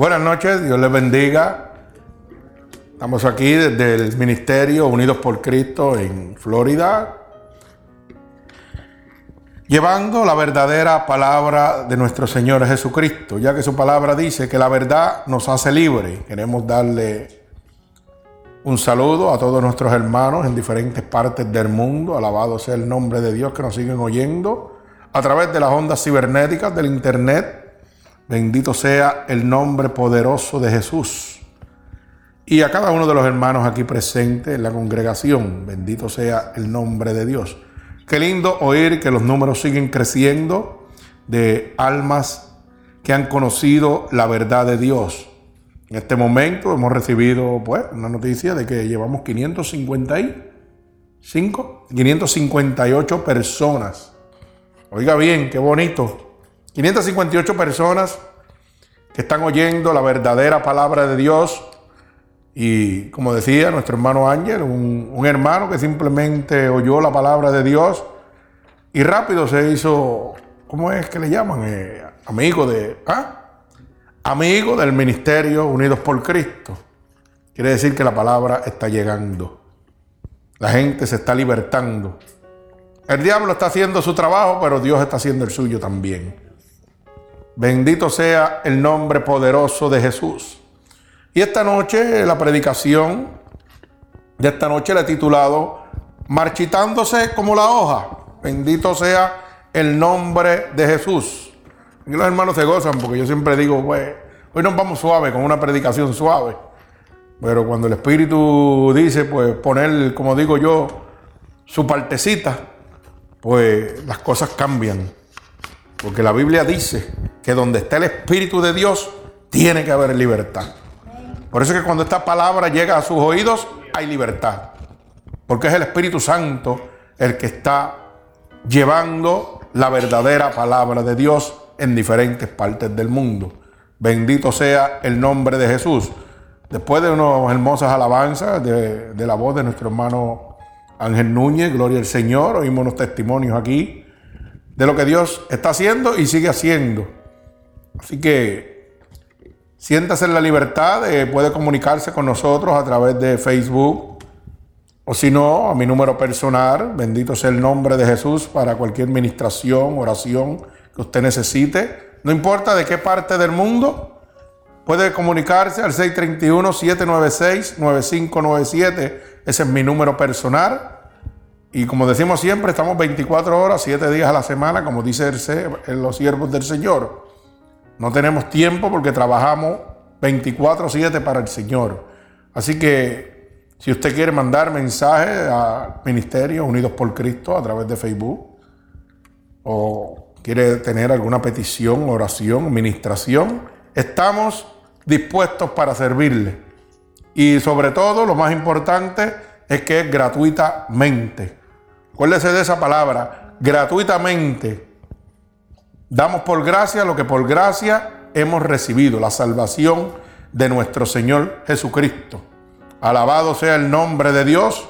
Buenas noches, Dios les bendiga. Estamos aquí desde el Ministerio Unidos por Cristo en Florida, llevando la verdadera palabra de nuestro Señor Jesucristo, ya que su palabra dice que la verdad nos hace libre. Queremos darle un saludo a todos nuestros hermanos en diferentes partes del mundo. Alabado sea el nombre de Dios que nos siguen oyendo a través de las ondas cibernéticas del Internet. Bendito sea el nombre poderoso de Jesús. Y a cada uno de los hermanos aquí presentes en la congregación, bendito sea el nombre de Dios. Qué lindo oír que los números siguen creciendo de almas que han conocido la verdad de Dios. En este momento hemos recibido pues, una noticia de que llevamos 555, 558 personas. Oiga bien, qué bonito. 558 personas que están oyendo la verdadera palabra de Dios y como decía nuestro hermano Ángel, un, hermano que simplemente oyó la palabra de Dios y rápido se hizo, ¿cómo es que le llaman? Eh, amigo de, ¿ah? Amigo del ministerio Unidos por Cristo. Quiere decir que la palabra está llegando. La gente se está libertando. El diablo está haciendo su trabajo, pero Dios está haciendo el suyo también. Bendito sea el nombre poderoso de Jesús. Y esta noche, la predicación de esta noche la he titulado Marchitándose como la hoja. Bendito sea el nombre de Jesús. Y los hermanos se gozan porque yo siempre digo, pues, hoy nos vamos suave, con una predicación suave. Pero cuando el Espíritu dice, pues, poner, como digo yo, su partecita, pues las cosas cambian. Porque la Biblia dice que donde está el Espíritu de Dios, tiene que haber libertad. Por eso es que cuando esta palabra llega a sus oídos, hay libertad. Porque es el Espíritu Santo el que está llevando la verdadera palabra de Dios en diferentes partes del mundo. Bendito sea el nombre de Jesús. Después de unas hermosas alabanzas de, de la voz de nuestro hermano Ángel Núñez, gloria al Señor, oímos unos testimonios aquí de lo que Dios está haciendo y sigue haciendo. Así que Siéntase en la libertad, puede comunicarse con nosotros a través de Facebook o si no, a mi número personal, bendito sea el nombre de Jesús para cualquier ministración, oración que usted necesite. No importa de qué parte del mundo, puede comunicarse al 631-796-9597. Ese es mi número personal. Y como decimos siempre, estamos 24 horas, 7 días a la semana, como dice los siervos del Señor. No tenemos tiempo porque trabajamos 24/7 para el Señor. Así que si usted quiere mandar mensaje a Ministerio Unidos por Cristo a través de Facebook o quiere tener alguna petición, oración, administración, estamos dispuestos para servirle. Y sobre todo, lo más importante es que es gratuitamente. Acuérdese de esa palabra, gratuitamente. Damos por gracia lo que por gracia hemos recibido, la salvación de nuestro Señor Jesucristo. Alabado sea el nombre de Dios.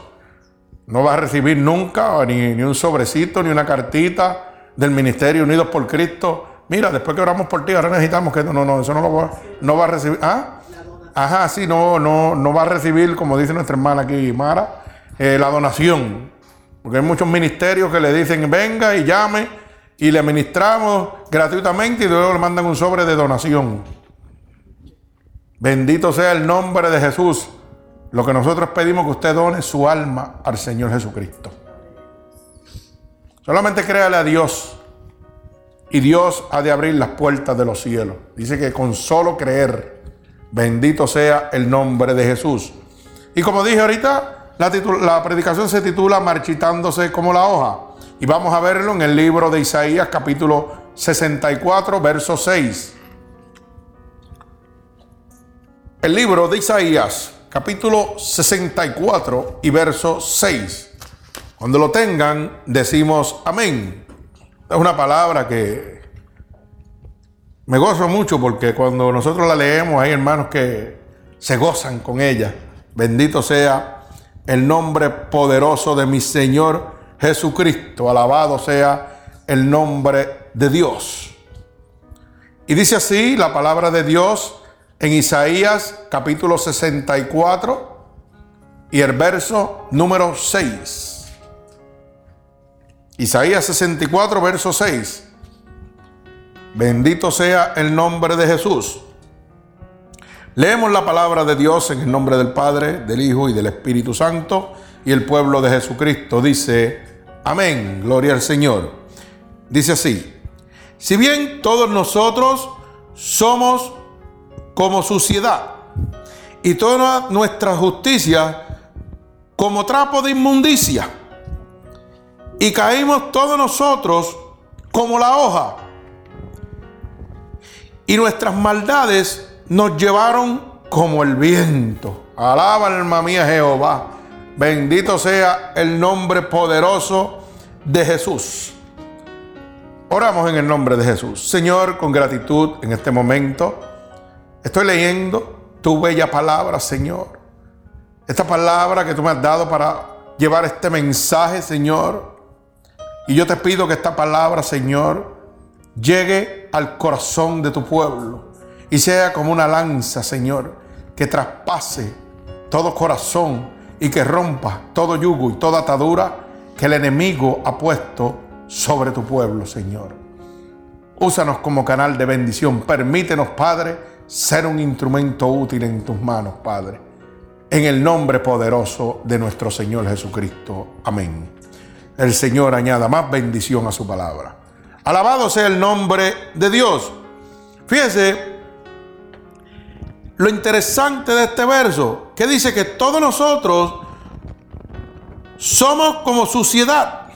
No va a recibir nunca ni, un sobrecito, ni una cartita del Ministerio Unidos por Cristo. Mira, después que oramos por ti, ahora necesitamos que no, no, no, eso no lo va, no va a recibir. ¿Ah? Ajá, sí, no, no, no va a recibir, como dice nuestra hermana aquí, Mara, eh, la donación. Porque hay muchos ministerios que le dicen, venga y llame y le administramos gratuitamente y luego le mandan un sobre de donación. Bendito sea el nombre de Jesús. Lo que nosotros pedimos que usted done su alma al Señor Jesucristo. Solamente créale a Dios y Dios ha de abrir las puertas de los cielos. Dice que con solo creer, bendito sea el nombre de Jesús. Y como dije ahorita, la, predicación se titula Marchitándose como la hoja. Y vamos a verlo en el libro de Isaías capítulo 64, verso 6. El libro de Isaías capítulo 64 y verso 6. Cuando lo tengan, decimos amén. Es una palabra que me gozo mucho porque cuando nosotros la leemos hay hermanos que se gozan con ella. Bendito sea el nombre poderoso de mi Señor Jesucristo. Alabado sea el nombre de Dios. Y dice así la palabra de Dios en Isaías capítulo 64 y el verso número 6. Isaías 64, verso 6. Bendito sea el nombre de Jesús. Leemos la palabra de Dios en el nombre del Padre, del Hijo y del Espíritu Santo y el pueblo de Jesucristo. Dice, amén, gloria al Señor. Dice así, si bien todos nosotros somos como suciedad y toda nuestra justicia como trapo de inmundicia, y caímos todos nosotros como la hoja, y nuestras maldades nos llevaron como el viento. Alaba alma mía Jehová. Bendito sea el nombre poderoso de Jesús. Oramos en el nombre de Jesús. Señor, con gratitud en este momento, estoy leyendo tu bella palabra, Señor. Esta palabra que tú me has dado para llevar este mensaje, Señor. Y yo te pido que esta palabra, Señor, llegue al corazón de tu pueblo y sea como una lanza, Señor, que traspase todo corazón y que rompa todo yugo y toda atadura que el enemigo ha puesto sobre tu pueblo, Señor. Úsanos como canal de bendición. Permítenos, Padre, ser un instrumento útil en tus manos, Padre. En el nombre poderoso de nuestro Señor Jesucristo. Amén. El Señor añada más bendición a su palabra. Alabado sea el nombre de Dios. Fíjese lo interesante de este verso, que dice que todos nosotros somos como suciedad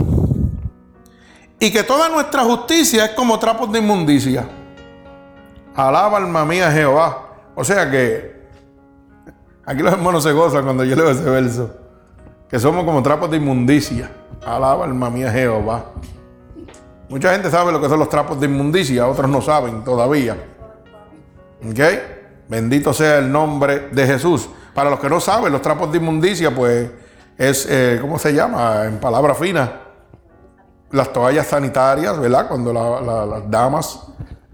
y que toda nuestra justicia es como trapos de inmundicia. Alaba alma mía Jehová. O sea que aquí los hermanos se gozan cuando yo leo ese verso. Que somos como trapos de inmundicia. Alaba alma mía Jehová. Mucha gente sabe lo que son los trapos de inmundicia, otros no saben todavía. ¿Ok? Bendito sea el nombre de Jesús. Para los que no saben, los trapos de inmundicia, pues es, eh, ¿cómo se llama? En palabra fina, las toallas sanitarias, ¿verdad? Cuando las damas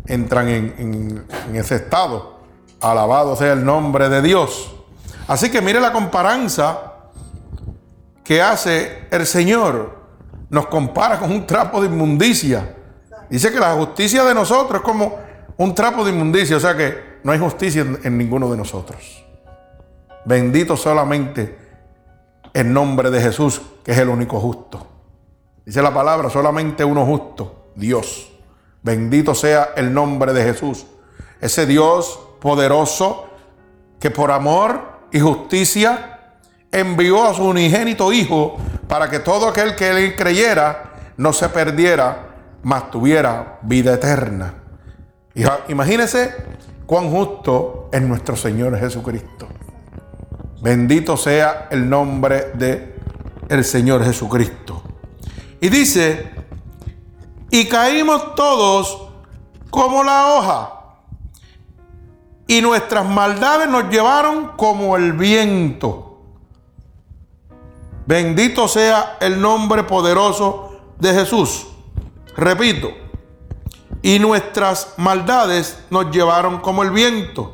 entran en, en ese estado. Alabado sea el nombre de Dios. Así que mire la comparanza que hace el Señor. Nos compara con un trapo de inmundicia. Dice que la justicia de nosotros es como un trapo de inmundicia. O sea que no hay justicia en, ninguno de nosotros. Bendito solamente el nombre de Jesús, que es el único justo. Dice la palabra, solamente uno justo, Dios. Bendito sea el nombre de Jesús. Ese Dios poderoso que por amor y justicia envió a su unigénito Hijo para que todo aquel que él creyera no se perdiera, mas tuviera vida eterna. Imagínese cuán justo es nuestro Señor Jesucristo. Bendito sea el nombre de el Señor Jesucristo. Y dice, y caímos todos como la hoja, y nuestras maldades nos llevaron como el viento. Bendito sea el nombre poderoso de Jesús. Repito, y nuestras maldades nos llevaron como el viento.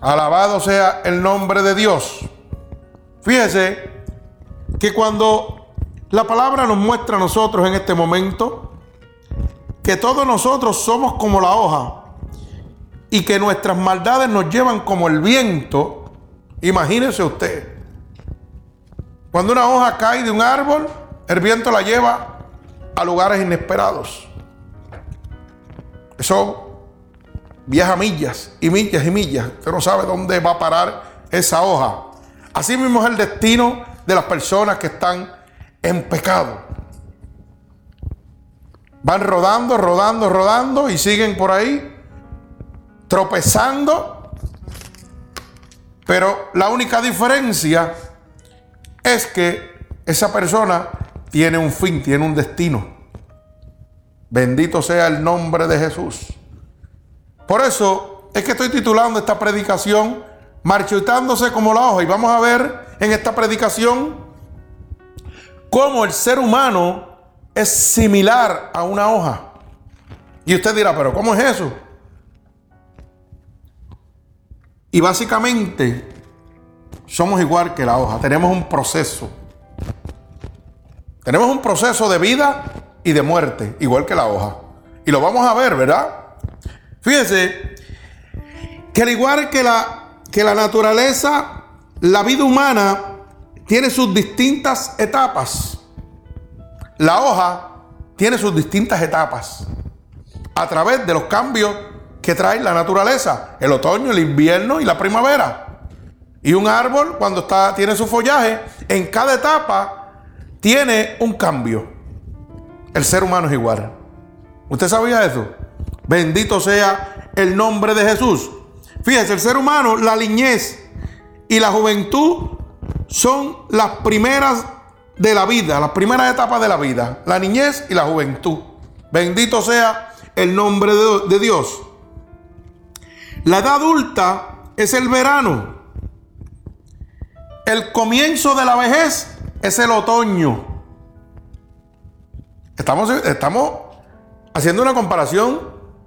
Alabado sea el nombre de Dios. Fíjese que cuando la palabra nos muestra a nosotros en este momento que todos nosotros somos como la hoja y que nuestras maldades nos llevan como el viento, imagínese usted, cuando una hoja cae de un árbol, el viento la lleva a lugares inesperados. Eso viaja millas y millas y millas. Usted no sabe dónde va a parar esa hoja. Así mismo es el destino de las personas que están en pecado. Van rodando, rodando, rodando y siguen por ahí tropezando. Pero la única diferencia es que esa persona tiene un fin, tiene un destino. Bendito sea el nombre de Jesús. Por eso es que estoy titulando esta predicación Marchitándose como la hoja. Y vamos a ver en esta predicación cómo el ser humano es similar a una hoja. Y usted dirá, pero ¿cómo es eso? Y básicamente somos igual que la hoja, tenemos un proceso. Tenemos un proceso de vida y de muerte, igual que la hoja. Y lo vamos a ver, ¿verdad? Fíjense que al igual que la, que la naturaleza, la vida humana tiene sus distintas etapas. La hoja tiene sus distintas etapas a través de los cambios que trae la naturaleza, el otoño, el invierno y la primavera. Y un árbol cuando está, tiene su follaje, en cada etapa tiene un cambio. El ser humano es igual. ¿Usted sabía eso? Bendito sea el nombre de Jesús. Fíjese, el ser humano, la niñez y la juventud son las primeras de la vida, las primeras etapas de la vida, la niñez y la juventud. Bendito sea el nombre de, Dios. La edad adulta es el verano. El comienzo de la vejez es el otoño. Estamos, haciendo una comparación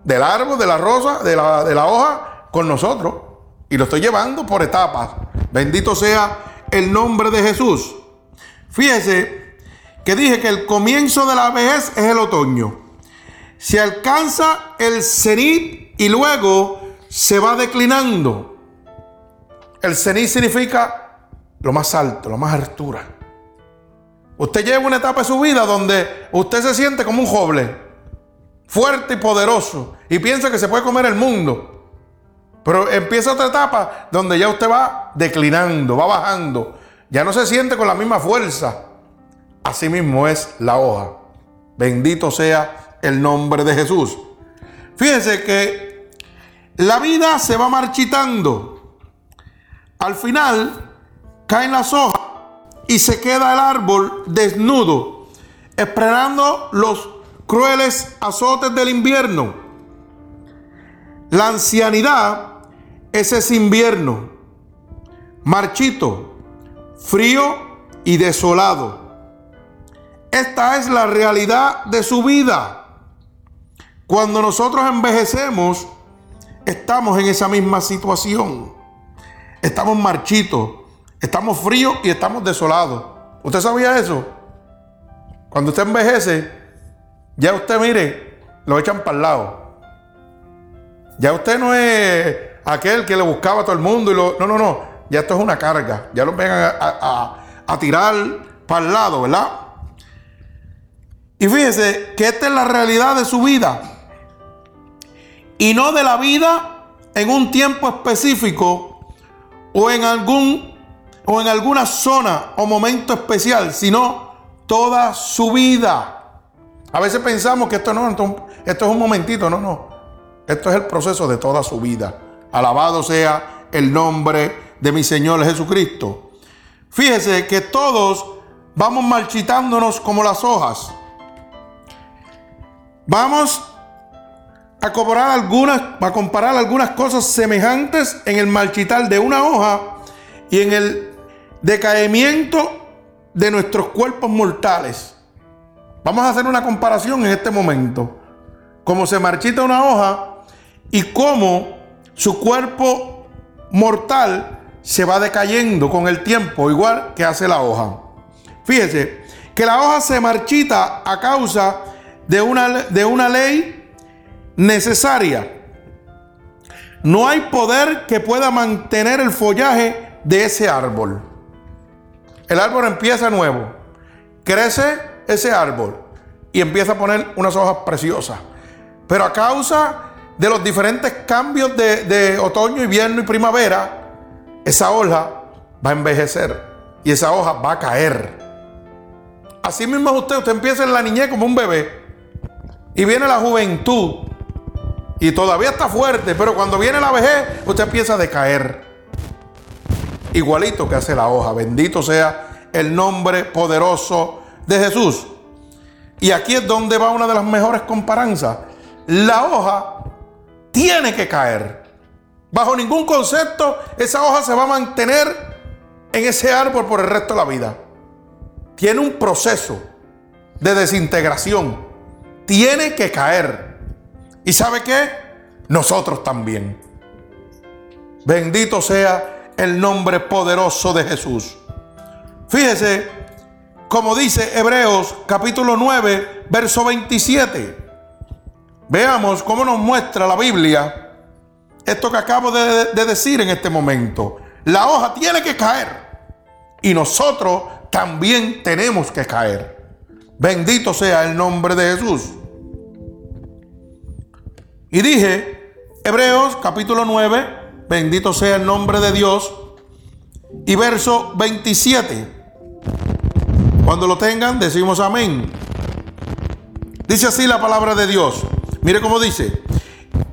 del árbol, de la rosa, de la, de la hoja con nosotros. Y lo estoy llevando por etapas. Bendito sea el nombre de Jesús. Fíjese que dije que el comienzo de la vejez es el otoño. Se alcanza el cenit y luego se va declinando. El cenit significa lo más alto, lo más altura. Usted llega a una etapa de su vida donde usted se siente como un joven, fuerte y poderoso, y piensa que se puede comer el mundo. Pero empieza otra etapa donde ya usted va declinando, va bajando. Ya no se siente con la misma fuerza. Así mismo es la hoja. Bendito sea el nombre de Jesús. Fíjense que la vida se va marchitando. Al final caen las hojas y se queda el árbol desnudo, esperando los crueles azotes del invierno. La ancianidad es ese invierno, marchito, frío y desolado. Esta es la realidad de su vida. Cuando nosotros envejecemos, estamos en esa misma situación. Estamos marchitos, Estamos fríos y estamos desolados. ¿Usted sabía eso? Cuando usted envejece, ya usted mire, lo echan para el lado. Ya usted no es aquel que le buscaba a todo el mundo y lo. No, no, no. Ya esto es una carga. Ya lo vengan a, tirar para el lado, ¿verdad? Y fíjese que esta es la realidad de su vida. Y no de la vida en un tiempo específico o en algún o en alguna zona o momento especial, sino toda su vida. A veces pensamos que esto no, esto es un momentito, no, no. Esto es el proceso de toda su vida. Alabado sea el nombre de mi Señor Jesucristo. Fíjese que todos vamos marchitándonos como las hojas. Vamos a comparar algunas, a comparar algunas cosas semejantes en el marchitar de una hoja y en el decaimiento de nuestros cuerpos mortales. Vamos a hacer una comparación en este momento. Cómo se marchita una hoja y cómo su cuerpo mortal se va decayendo con el tiempo, igual que hace la hoja. Fíjese que la hoja se marchita a causa de una, de una ley necesaria. No hay poder que pueda mantener el follaje de ese árbol. El árbol empieza nuevo. Crece ese árbol y empieza a poner unas hojas preciosas. Pero a causa de los diferentes cambios de, otoño, invierno y primavera, esa hoja va a envejecer y esa hoja va a caer. Así mismo usted, usted empieza en la niñez como un bebé y viene la juventud y todavía está fuerte, pero cuando viene la vejez, usted empieza a decaer igualito que hace la hoja. Bendito sea el nombre poderoso de Jesús. Y aquí es donde va una de las mejores comparanzas. La hoja tiene que caer. Bajo ningún concepto esa hoja se va a mantener en ese árbol por el resto de la vida. Tiene un proceso de desintegración. Tiene que caer. ¿Y sabe qué? Nosotros también. Bendito sea el nombre poderoso de Jesús. Fíjese, como dice Hebreos capítulo 9, verso 27. Veamos cómo nos muestra la Biblia esto que acabo de, de decir en este momento. La hoja tiene que caer y nosotros también tenemos que caer. Bendito sea el nombre de Jesús. Y dije, Hebreos capítulo 9, bendito sea el nombre de Dios. Y verso 27. Cuando lo tengan, decimos amén. Dice así la palabra de Dios. Mire cómo dice.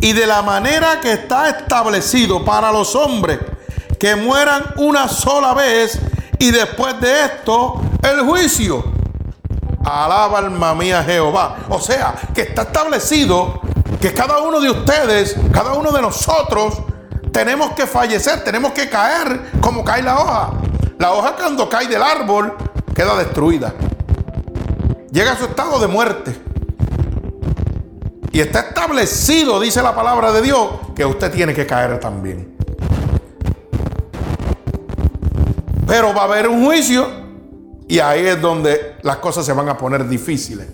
Y de la manera que está establecido para los hombres que mueran una sola vez y después de esto el juicio. Alaba alma mía Jehová. O sea, que está establecido que cada uno de ustedes, cada uno de nosotros, tenemos que fallecer, tenemos que caer como cae la hoja. La hoja cuando cae del árbol queda destruida. Llega a su estado de muerte. Y está establecido, dice la palabra de Dios, que usted tiene que caer también. Pero va a haber un juicio y ahí es donde las cosas se van a poner difíciles.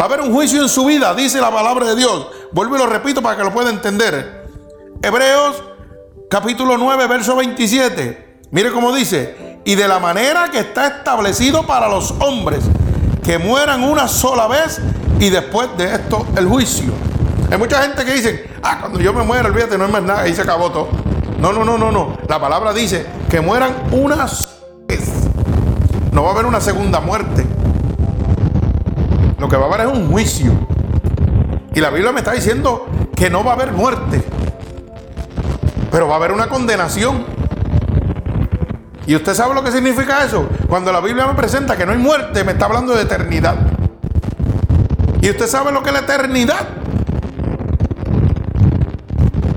Va a haber un juicio en su vida, dice la palabra de Dios. Vuelvo y lo repito para que lo pueda entender. Hebreos capítulo 9, verso 27. Mire cómo dice, y de la manera que está establecido para los hombres que mueran una sola vez y después de esto el juicio. Hay mucha gente que dice, ah, cuando yo me muera, olvídate, no hay más nada, ahí se acabó todo. No, no, no, no, no. La palabra dice que mueran una vez. No va a haber una segunda muerte. Lo que va a haber es un juicio. Y la Biblia me está diciendo que no va a haber muerte. Pero va a haber una condenación. ¿Y usted sabe lo que significa eso? Cuando la Biblia me presenta que no hay muerte, me está hablando de eternidad. ¿Y usted sabe lo que es la eternidad?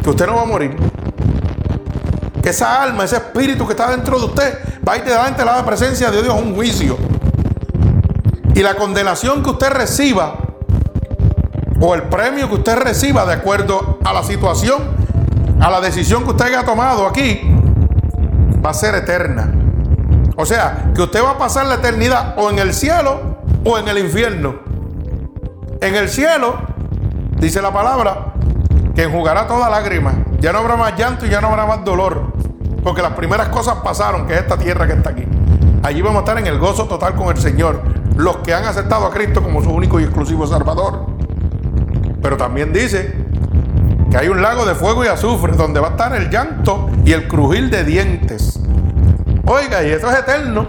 Que usted no va a morir. Que esa alma, ese espíritu que está dentro de usted, va a ir delante de la presencia de Dios un juicio. Y la condenación que usted reciba, o el premio que usted reciba de acuerdo a la situación, a la decisión que usted haya tomado aquí, va a ser eterna. O sea, que usted va a pasar la eternidad o en el cielo o en el infierno. En el cielo, dice la palabra, que enjugará toda lágrima. Ya no habrá más llanto y ya no habrá más dolor. Porque las primeras cosas pasaron, que es esta tierra que está aquí. Allí vamos a estar en el gozo total con el Señor los que han aceptado a Cristo como su único y exclusivo Salvador. Pero también dice que hay un lago de fuego y azufre donde va a estar el llanto y el crujir de dientes. Oiga, y eso es eterno.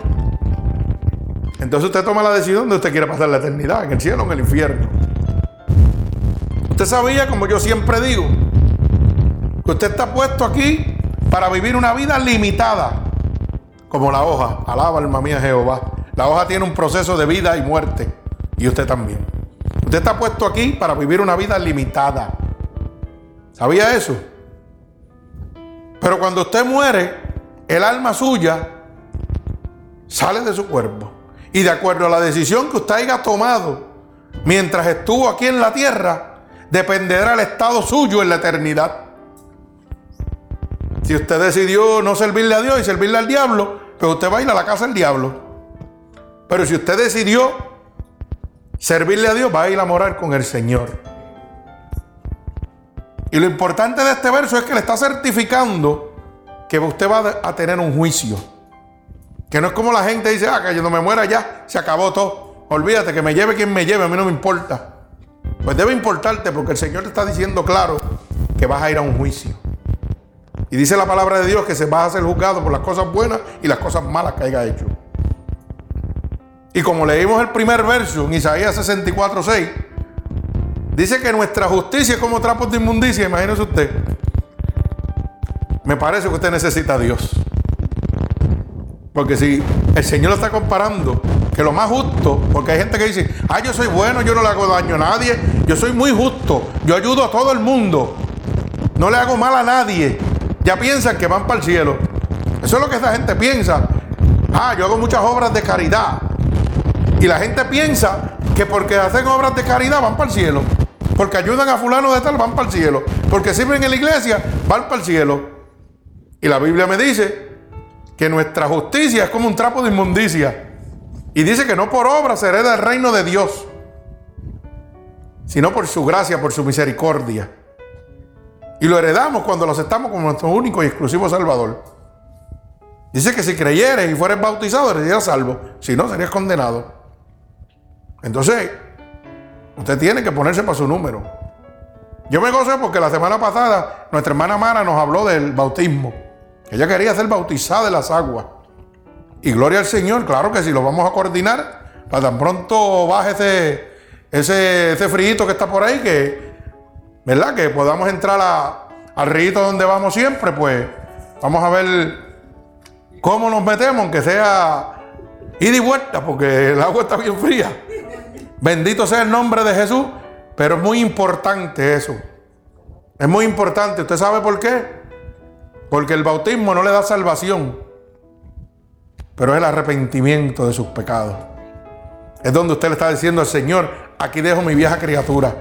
Entonces usted toma la decisión de usted quiere pasar la eternidad, en el cielo o en el infierno. Usted sabía, como yo siempre digo, que usted está puesto aquí para vivir una vida limitada, como la hoja. Alaba alma mía Jehová. La hoja tiene un proceso de vida y muerte. Y usted también. Usted está puesto aquí para vivir una vida limitada. ¿Sabía eso? Pero cuando usted muere, el alma suya sale de su cuerpo. Y de acuerdo a la decisión que usted haya tomado mientras estuvo aquí en la tierra, dependerá el estado suyo en la eternidad. Si usted decidió no servirle a Dios y servirle al diablo, pues usted va a ir a la casa del diablo. Pero si usted decidió servirle a Dios, va a ir a morar con el Señor. Y lo importante de este verso es que le está certificando que usted va a tener un juicio. Que no es como la gente dice, ah, que yo no me muera ya, se acabó todo. Olvídate que me lleve quien me lleve, a mí no me importa. Pues debe importarte porque el Señor te está diciendo claro que vas a ir a un juicio. Y dice la palabra de Dios que se va a ser juzgado por las cosas buenas y las cosas malas que haya hecho. Y como leímos el primer verso en Isaías 64, 6, dice que nuestra justicia es como trapos de inmundicia, imagínese usted. Me parece que usted necesita a Dios. Porque si el Señor lo está comparando, que lo más justo, porque hay gente que dice, ah, yo soy bueno, yo no le hago daño a nadie, yo soy muy justo, yo ayudo a todo el mundo, no le hago mal a nadie. Ya piensan que van para el cielo. Eso es lo que esta gente piensa. Ah, yo hago muchas obras de caridad. Y la gente piensa que porque hacen obras de caridad van para el cielo. Porque ayudan a fulano de tal, van para el cielo. Porque sirven en la iglesia, van para el cielo. Y la Biblia me dice que nuestra justicia es como un trapo de inmundicia. Y dice que no por obra se hereda el reino de Dios, sino por su gracia, por su misericordia. Y lo heredamos cuando lo aceptamos como nuestro único y exclusivo Salvador. Dice que si creyeres y fueres bautizado, serías salvo. Si no, serías condenado. Entonces, usted tiene que ponerse para su número. Yo me gozo porque la semana pasada nuestra hermana Mara nos habló del bautismo. Ella quería ser bautizada de las aguas. Y gloria al Señor, claro que sí, lo vamos a coordinar. Para tan pronto baje ese, ese, que está por ahí, que, ¿verdad? Que podamos entrar al río donde vamos siempre, pues vamos a ver cómo nos metemos, aunque sea ida y vuelta, porque el agua está bien fría. Bendito sea el nombre de Jesús, pero es muy importante eso. Es muy importante. ¿Usted sabe por qué? Porque el bautismo no le da salvación, pero es el arrepentimiento de sus pecados. Es donde usted le está diciendo al Señor, aquí dejo mi vieja criatura.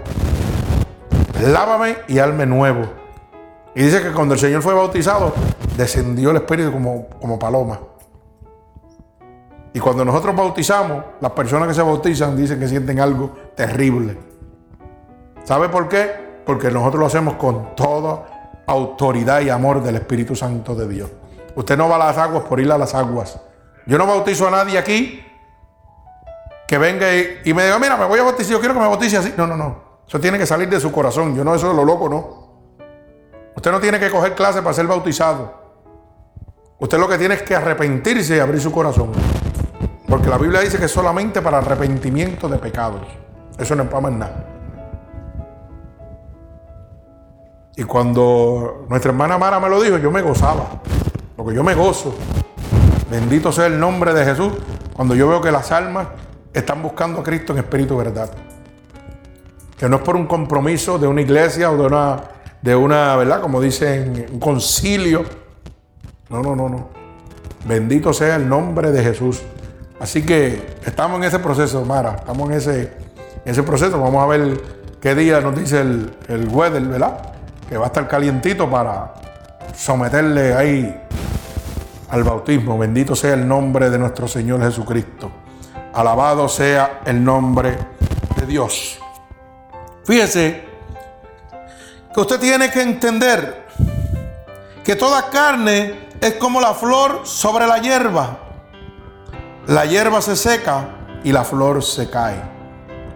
Lávame y hazme nuevo. Y dice que cuando el Señor fue bautizado, descendió el Espíritu como, como paloma. Y cuando nosotros bautizamos, las personas que se bautizan dicen que sienten algo terrible. ¿Sabe por qué? Porque nosotros lo hacemos con toda autoridad y amor del Espíritu Santo de Dios. Usted no va a las aguas por ir a las aguas. Yo no bautizo a nadie aquí que venga y, me diga, mira, me voy a bautizar, yo quiero que me bautice así. No, no, no. Eso tiene que salir de su corazón. Yo no, eso es lo loco, no. Usted no tiene que coger clase para ser bautizado. Usted lo que tiene es que arrepentirse y abrir su corazón. Porque la Biblia dice que es solamente para arrepentimiento de pecados. Eso no es para nada. Y cuando nuestra hermana Mara me lo dijo, yo me gozaba. Porque yo me gozo. Bendito sea el nombre de Jesús. Cuando yo veo que las almas están buscando a Cristo en espíritu verdad. Que no es por un compromiso de una iglesia o de una, de una, ¿verdad? Como dicen, un concilio. No, no, no, no. Bendito sea el nombre de Jesús. Así que estamos en ese proceso, Mara. Estamos en ese, ese proceso. Vamos a ver qué día nos dice el, el weather, ¿verdad? que va a estar calientito para someterle ahí al bautismo. Bendito sea el nombre de nuestro Señor Jesucristo. Alabado sea el nombre de Dios. Fíjese que usted tiene que entender que toda carne es como la flor sobre la hierba. La hierba se seca y la flor se cae.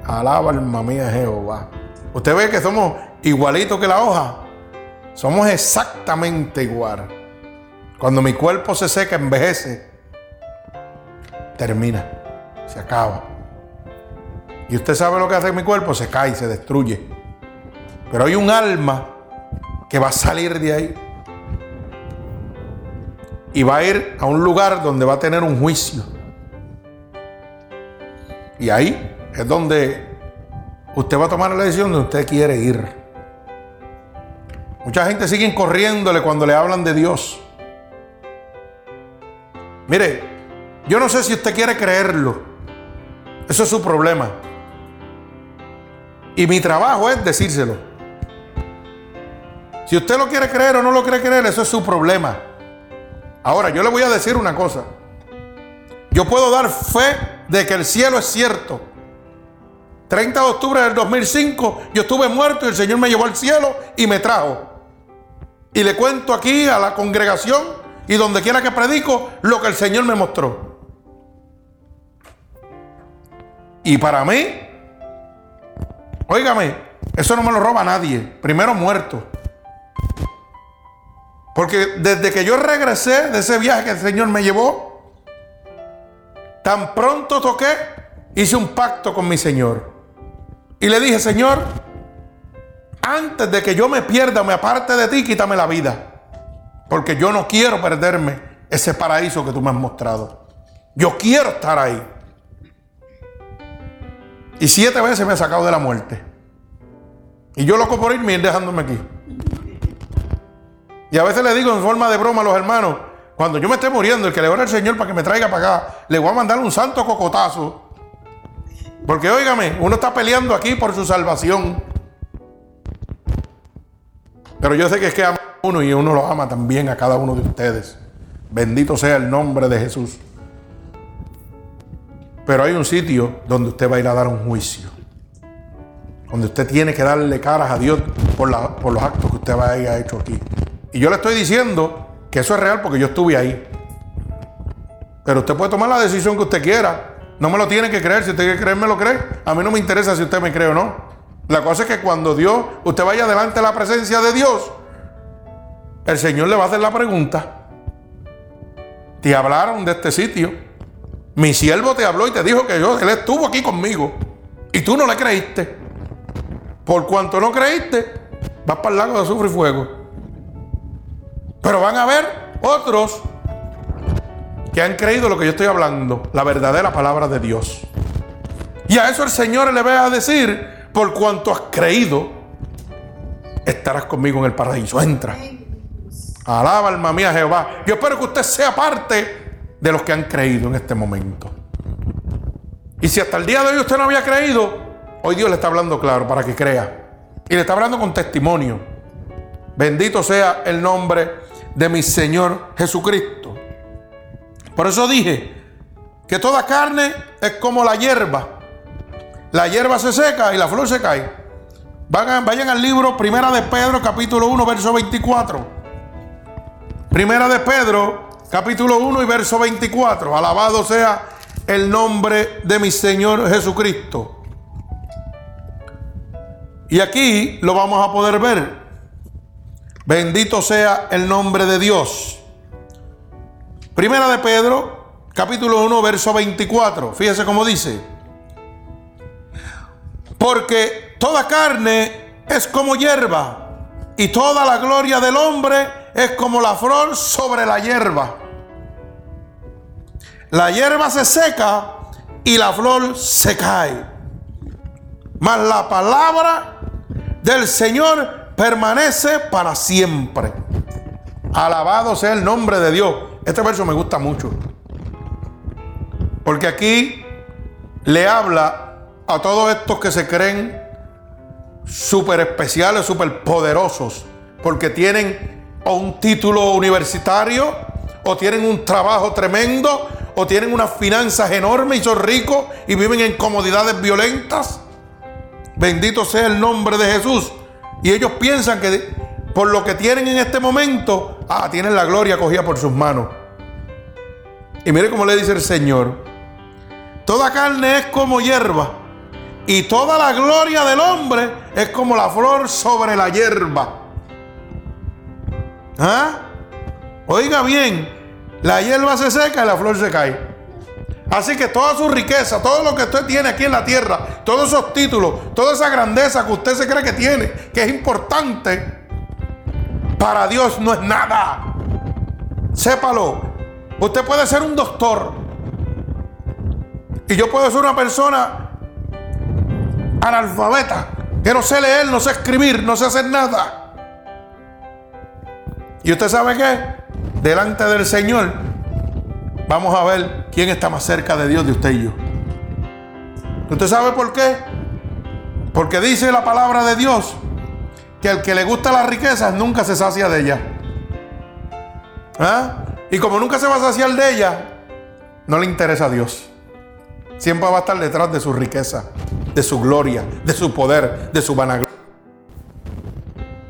Alaba alma mía Jehová. Usted ve que somos igualitos que la hoja. Somos exactamente igual. Cuando mi cuerpo se seca, envejece, termina, se acaba. Y usted sabe lo que hace mi cuerpo, se cae, se destruye. Pero hay un alma que va a salir de ahí y va a ir a un lugar donde va a tener un juicio. Y ahí es donde usted va a tomar la decisión donde usted quiere ir. Mucha gente sigue corriéndole cuando le hablan de Dios. Mire, yo no sé si usted quiere creerlo. Eso es su problema. Y mi trabajo es decírselo. Si usted lo quiere creer o no lo quiere creer, eso es su problema. Ahora, yo le voy a decir una cosa. Yo puedo dar fe de que el cielo es cierto. 30 de octubre del 2005, yo estuve muerto y el Señor me llevó al cielo y me trajo y le cuento aquí a la congregación y donde quiera que predico lo que el Señor me mostró. Y para mí, óigame, eso no me lo roba nadie. Primero muerto. Porque desde que yo regresé de ese viaje que el Señor me llevó, tan pronto toqué, hice un pacto con mi Señor. Y le dije, Señor, antes de que yo me pierda, me aparte de ti, quítame la vida. Porque yo no quiero perderme ese paraíso que tú me has mostrado. Yo quiero estar ahí. Y siete veces me ha sacado de la muerte. Y yo loco por irme y dejándome aquí. Y a veces le digo en forma de broma a los hermanos, cuando yo me esté muriendo, el que le ora al Señor para que me traiga para acá, le voy a mandar un santo cocotazo. Porque óigame, uno está peleando aquí por su salvación. Pero yo sé que es que ama a uno y uno lo ama también a cada uno de ustedes. Bendito sea el nombre de Jesús. Pero hay un sitio donde usted va a ir a dar un juicio. Donde usted tiene que darle caras a Dios por, por los actos que usted haya hecho aquí. Y yo le estoy diciendo que eso es real porque yo estuve ahí. Pero usted puede tomar la decisión que usted quiera. No me lo tiene que creer. Si usted quiere creer, me lo cree. A mí no me interesa si usted me cree o no. La cosa es que cuando Dios, usted vaya delante de la presencia de Dios, el Señor le va a hacer la pregunta. Te hablaron de este sitio. Mi siervo te habló y te dijo que yo, él estuvo aquí conmigo. Y tú no le creíste. Por cuanto no creíste, vas para el lago de azufre y fuego. Pero van a haber otros que han creído lo que yo estoy hablando, la verdadera palabra de Dios. Y a eso el Señor le va a decir, por cuanto has creído, estarás conmigo en el paraíso. Entra. Alaba alma mía Jehová. Yo espero que usted sea parte de los que han creído en este momento. Y si hasta el día de hoy usted no había creído, hoy Dios le está hablando claro para que crea. Y le está hablando con testimonio. Bendito sea el nombre de mi Señor Jesucristo. Por eso dije que toda carne es como la hierba. La hierba se seca y la flor se cae. Vayan, vayan al libro Primera de Pedro, capítulo 1, verso 24. Primera de Pedro, capítulo 1 y verso 24. Alabado sea el nombre de mi Señor Jesucristo. Y aquí lo vamos a poder ver. Bendito sea el nombre de Dios. Primera de Pedro, capítulo 1, verso 24. Fíjese cómo dice. Porque toda carne es como hierba y toda la gloria del hombre es como la flor sobre la hierba. La hierba se seca y la flor se cae. Mas la palabra del Señor permanece para siempre. Alabado sea el nombre de Dios. Este verso me gusta mucho. Porque aquí le habla a todos estos que se creen súper especiales, súper poderosos, porque tienen un título universitario, o tienen un trabajo tremendo, o tienen unas finanzas enormes y son ricos y viven en comodidades violentas. Bendito sea el nombre de Jesús. Y ellos piensan que por lo que tienen en este momento, ah, tienen la gloria cogida por sus manos. Y mire cómo le dice el Señor, toda carne es como hierba y toda la gloria del hombre es como la flor sobre la hierba. ¿Ah? Oiga bien, la hierba se seca y la flor se cae. Así que toda su riqueza, todo lo que usted tiene aquí en la tierra, todos esos títulos, toda esa grandeza que usted se cree que tiene, que es importante, para Dios no es nada. Sépalo. Usted puede ser un doctor. Y yo puedo ser una persona analfabeta, que no sé leer, no sé escribir, no sé hacer nada. Y usted sabe qué? Delante del Señor, vamos a ver quién está más cerca de Dios de usted y yo. ¿Usted sabe por qué? Porque dice la palabra de Dios que el que le gusta las riquezas nunca se sacia de ella. ¿Ah? Y como nunca se va a saciar de ella, no le interesa a Dios. Siempre va a estar detrás de su riqueza, de su gloria, de su poder, de su vanagloria.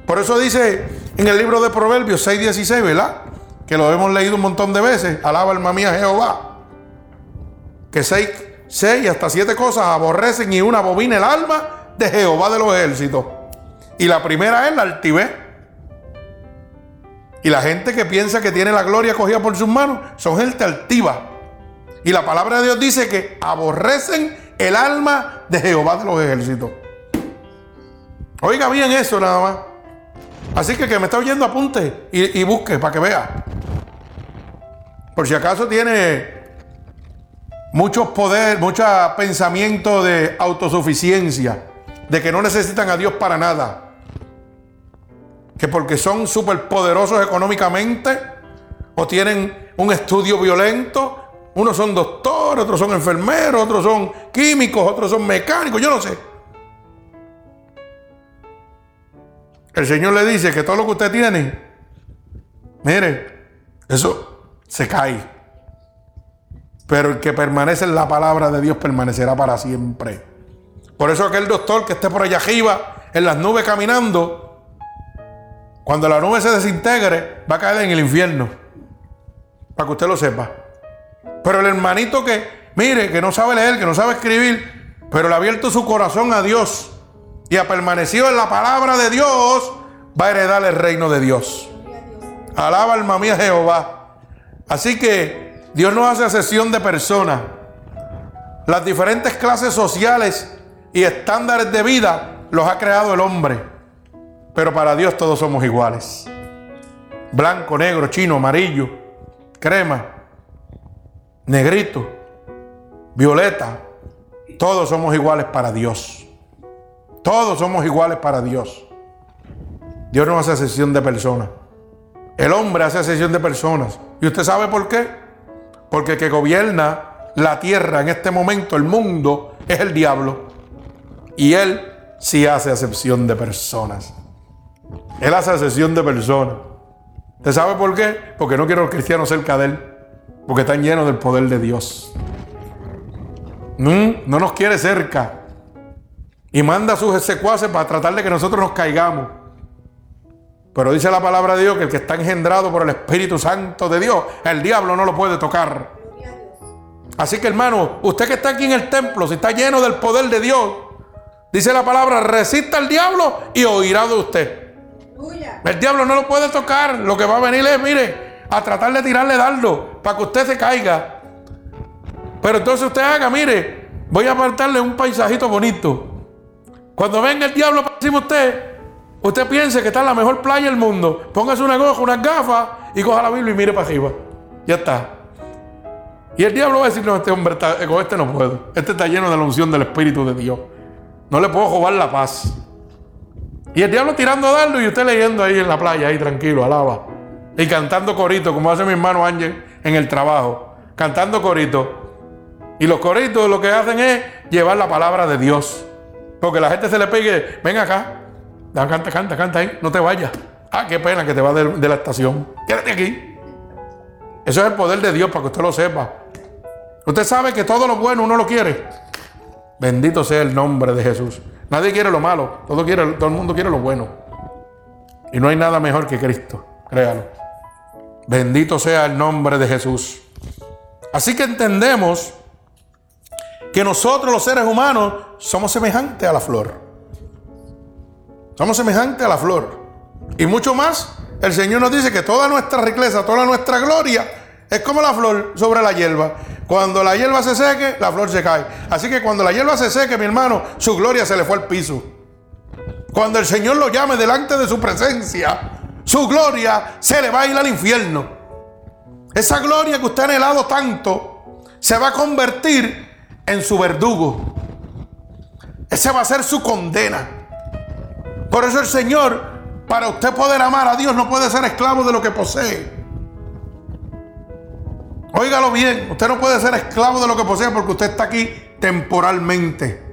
Por eso dice en el libro de Proverbios 6:16, ¿verdad? Que lo hemos leído un montón de veces. Alaba alma mía Jehová. Que seis, seis hasta siete cosas aborrecen y una abomina el alma de Jehová de los ejércitos. Y la primera es la altivez. Y la gente que piensa que tiene la gloria cogida por sus manos son gente altiva. Y la palabra de Dios dice que aborrecen el alma de Jehová de los ejércitos. Oiga bien eso nada más. Así que que me está oyendo apunte y, busque para que vea. Por si acaso tiene muchos poder, mucho pensamiento de autosuficiencia, de que no necesitan a Dios para nada que porque son súper poderosos económicamente o tienen un estudio violento, unos son doctores, otros son enfermeros, otros son químicos, otros son mecánicos, yo no sé. El Señor le dice que todo lo que usted tiene, mire, eso se cae. Pero el que permanece en la palabra de Dios permanecerá para siempre. Por eso aquel doctor que esté por allá arriba, en las nubes caminando, cuando la nube se desintegre, va a caer en el infierno. Para que usted lo sepa. Pero el hermanito que, mire, que no sabe leer, que no sabe escribir, pero le ha abierto su corazón a Dios y ha permanecido en la palabra de Dios, va a heredar el reino de Dios. Alaba alma mía Jehová. Así que Dios no hace sesión de personas. Las diferentes clases sociales y estándares de vida los ha creado el hombre. Pero para Dios todos somos iguales. Blanco, negro, chino, amarillo, crema, negrito, violeta. Todos somos iguales para Dios. Todos somos iguales para Dios. Dios no hace sesión de personas. El hombre hace sesión de personas. ¿Y usted sabe por qué? Porque el que gobierna la tierra en este momento, el mundo, es el diablo. Y él sí hace acepción de personas. Él hace acepción de personas. ¿Usted sabe por qué? Porque no quiero a los cristianos cerca de él. Porque están llenos del poder de Dios. No, no nos quiere cerca y manda a sus secuaces para tratar de que nosotros nos caigamos. Pero dice la palabra de Dios que el que está engendrado por el Espíritu Santo de Dios, el diablo no lo puede tocar. Así que hermano, usted que está aquí en el templo, si está lleno del poder de Dios, dice la palabra, resista al diablo y oirá de usted. El diablo no lo puede tocar. Lo que va a venir es, mire, a tratar de tirarle dardo para que usted se caiga. Pero entonces usted haga, mire, voy a apartarle un paisajito bonito. Cuando venga el diablo para encima usted, usted piense que está en la mejor playa del mundo. Póngase una goja, unas gafas y coja la Biblia y mire para arriba. Ya está. Y el diablo va a decir, no, este hombre está, con este no puedo. Este está lleno de la unción del Espíritu de Dios. No le puedo robar la paz. Y el diablo tirando dardo y usted leyendo ahí en la playa, ahí tranquilo, alaba. Y cantando corito, como hace mi hermano Ángel en el trabajo. Cantando corito. Y los coritos lo que hacen es llevar la palabra de Dios. Porque la gente se le pegue, ven acá, canta, canta, canta ahí, no te vayas. Ah, qué pena que te vas de, la estación. Quédate aquí. Eso es el poder de Dios para que usted lo sepa. Usted sabe que todo lo bueno uno lo quiere. Bendito sea el nombre de Jesús. Nadie quiere lo malo, todo, quiere, todo el mundo quiere lo bueno. Y no hay nada mejor que Cristo, créalo. Bendito sea el nombre de Jesús. Así que entendemos que nosotros los seres humanos somos semejantes a la flor. Somos semejantes a la flor. Y mucho más, el Señor nos dice que toda nuestra riqueza, toda nuestra gloria es como la flor sobre la hierba. Cuando la hierba se seque, la flor se cae. Así que cuando la hierba se seque, mi hermano, su gloria se le fue al piso. Cuando el Señor lo llame delante de su presencia, su gloria se le va a ir al infierno. Esa gloria que usted ha anhelado tanto se va a convertir en su verdugo. Esa va a ser su condena. Por eso el Señor, para usted poder amar a Dios, no puede ser esclavo de lo que posee. Óigalo bien, usted no puede ser esclavo de lo que posee porque usted está aquí temporalmente.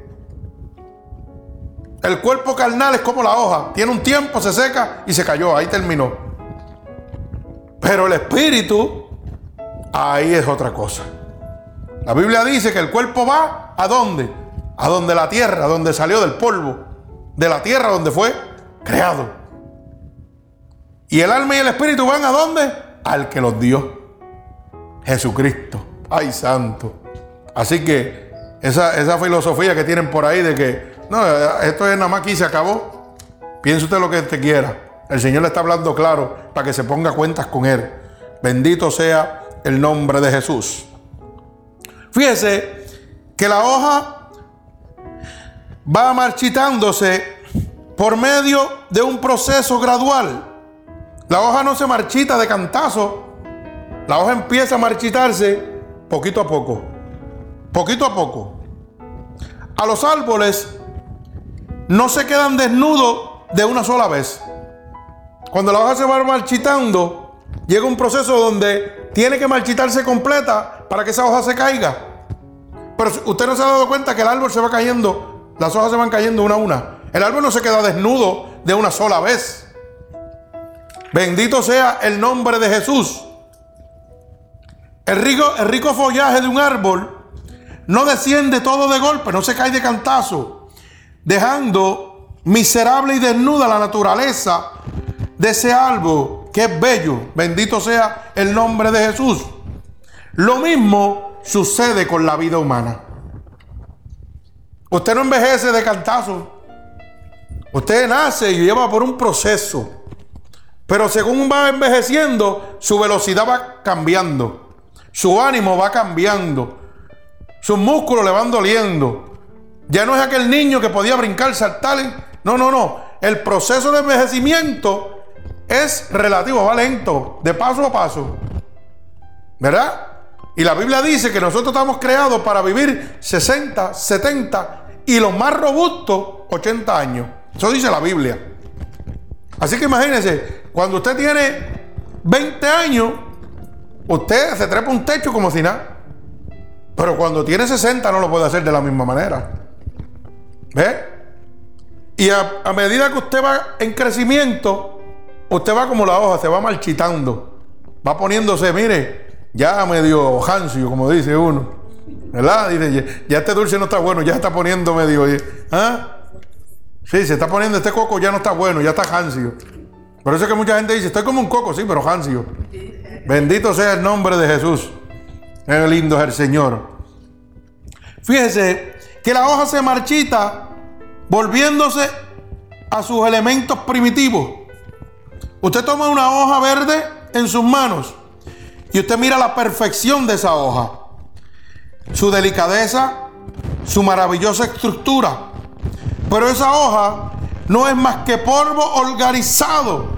El cuerpo carnal es como la hoja, tiene un tiempo, se seca y se cayó, ahí terminó. Pero el espíritu, ahí es otra cosa. La Biblia dice que el cuerpo va a dónde? A donde la tierra, donde salió del polvo, de la tierra donde fue creado. Y el alma y el espíritu van a dónde? Al que los dio. Jesucristo. Ay, santo. Así que esa, esa filosofía que tienen por ahí de que, no, esto es nada más aquí se acabó. Piense usted lo que te quiera. El Señor le está hablando claro para que se ponga cuentas con Él. Bendito sea el nombre de Jesús. Fíjese que la hoja va marchitándose por medio de un proceso gradual. La hoja no se marchita de cantazo. La hoja empieza a marchitarse poquito a poco. Poquito a poco. A los árboles no se quedan desnudos de una sola vez. Cuando la hoja se va marchitando, llega un proceso donde tiene que marchitarse completa para que esa hoja se caiga. Pero usted no se ha dado cuenta que el árbol se va cayendo, las hojas se van cayendo una a una. El árbol no se queda desnudo de una sola vez. Bendito sea el nombre de Jesús. El rico, el rico follaje de un árbol no desciende todo de golpe, no se cae de cantazo, dejando miserable y desnuda la naturaleza de ese árbol que es bello. Bendito sea el nombre de Jesús. Lo mismo sucede con la vida humana. Usted no envejece de cantazo. Usted nace y lleva por un proceso. Pero según va envejeciendo, su velocidad va cambiando. Su ánimo va cambiando. Sus músculos le van doliendo. Ya no es aquel niño que podía brincar, saltar. No, no, no. El proceso de envejecimiento es relativo, va lento, de paso a paso. ¿Verdad? Y la Biblia dice que nosotros estamos creados para vivir 60, 70 y los más robustos 80 años. Eso dice la Biblia. Así que imagínense, cuando usted tiene 20 años, usted se trepa un techo como si nada. Pero cuando tiene 60 no lo puede hacer de la misma manera. ¿Ve? Y a, a medida que usted va en crecimiento, usted va como la hoja, se va marchitando. Va poniéndose, mire, ya medio hancio, como dice uno. ¿Verdad? Dice, ya este dulce no está bueno, ya está poniendo medio. ¿Ah? Sí, se está poniendo este coco, ya no está bueno, ya está hancio. Por eso es que mucha gente dice, estoy como un coco, sí, pero hancio. Bendito sea el nombre de Jesús. Qué lindo el Señor. Fíjese que la hoja se marchita volviéndose a sus elementos primitivos. Usted toma una hoja verde en sus manos y usted mira la perfección de esa hoja su delicadeza, su maravillosa estructura. Pero esa hoja no es más que polvo organizado.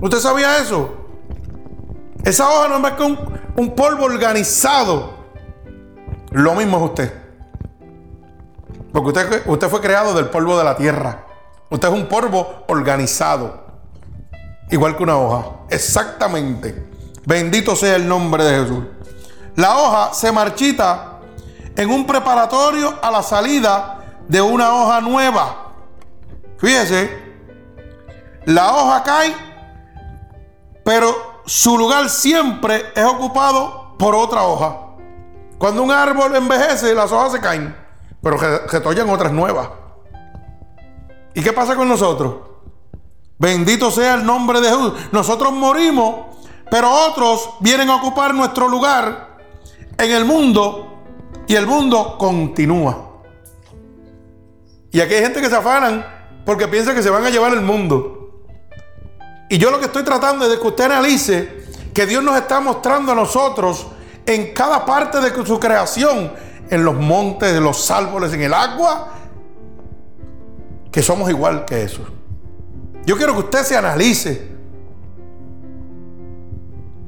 ¿Usted sabía eso? Esa hoja no es más que un, polvo organizado. Lo mismo es usted. Porque usted, usted fue creado del polvo de la tierra. Usted es un polvo organizado. Igual que una hoja. Exactamente. Bendito sea el nombre de Jesús. La hoja se marchita en un preparatorio a la salida de una hoja nueva. Fíjese, la hoja cae, pero su lugar siempre es ocupado por otra hoja. Cuando un árbol envejece, las hojas se caen, pero se otras nuevas. ¿Y qué pasa con nosotros? Bendito sea el nombre de Jesús. Nosotros morimos, pero otros vienen a ocupar nuestro lugar en el mundo y el mundo continúa. Y aquí hay gente que se afanan porque piensa que se van a llevar el mundo. Y yo lo que estoy tratando es de que usted analice que Dios nos está mostrando a nosotros en cada parte de su creación, en los montes, en los árboles, en el agua, que somos igual que eso. Yo quiero que usted se analice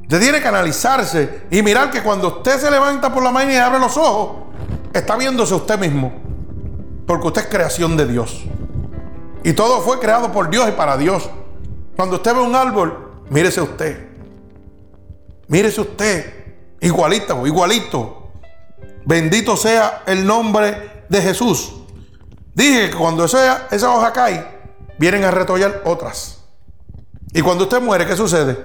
Usted tiene que analizarse y mirar que cuando usted se levanta por la mañana y abre los ojos, está viéndose usted mismo. Porque usted es creación de Dios. Y todo fue creado por Dios y para Dios. Cuando usted ve un árbol, mírese usted. Mírese usted. Igualito, igualito. Bendito sea el nombre de Jesús. Dije que cuando esa, esa hoja cae, vienen a retollar otras. Y cuando usted muere, ¿qué sucede?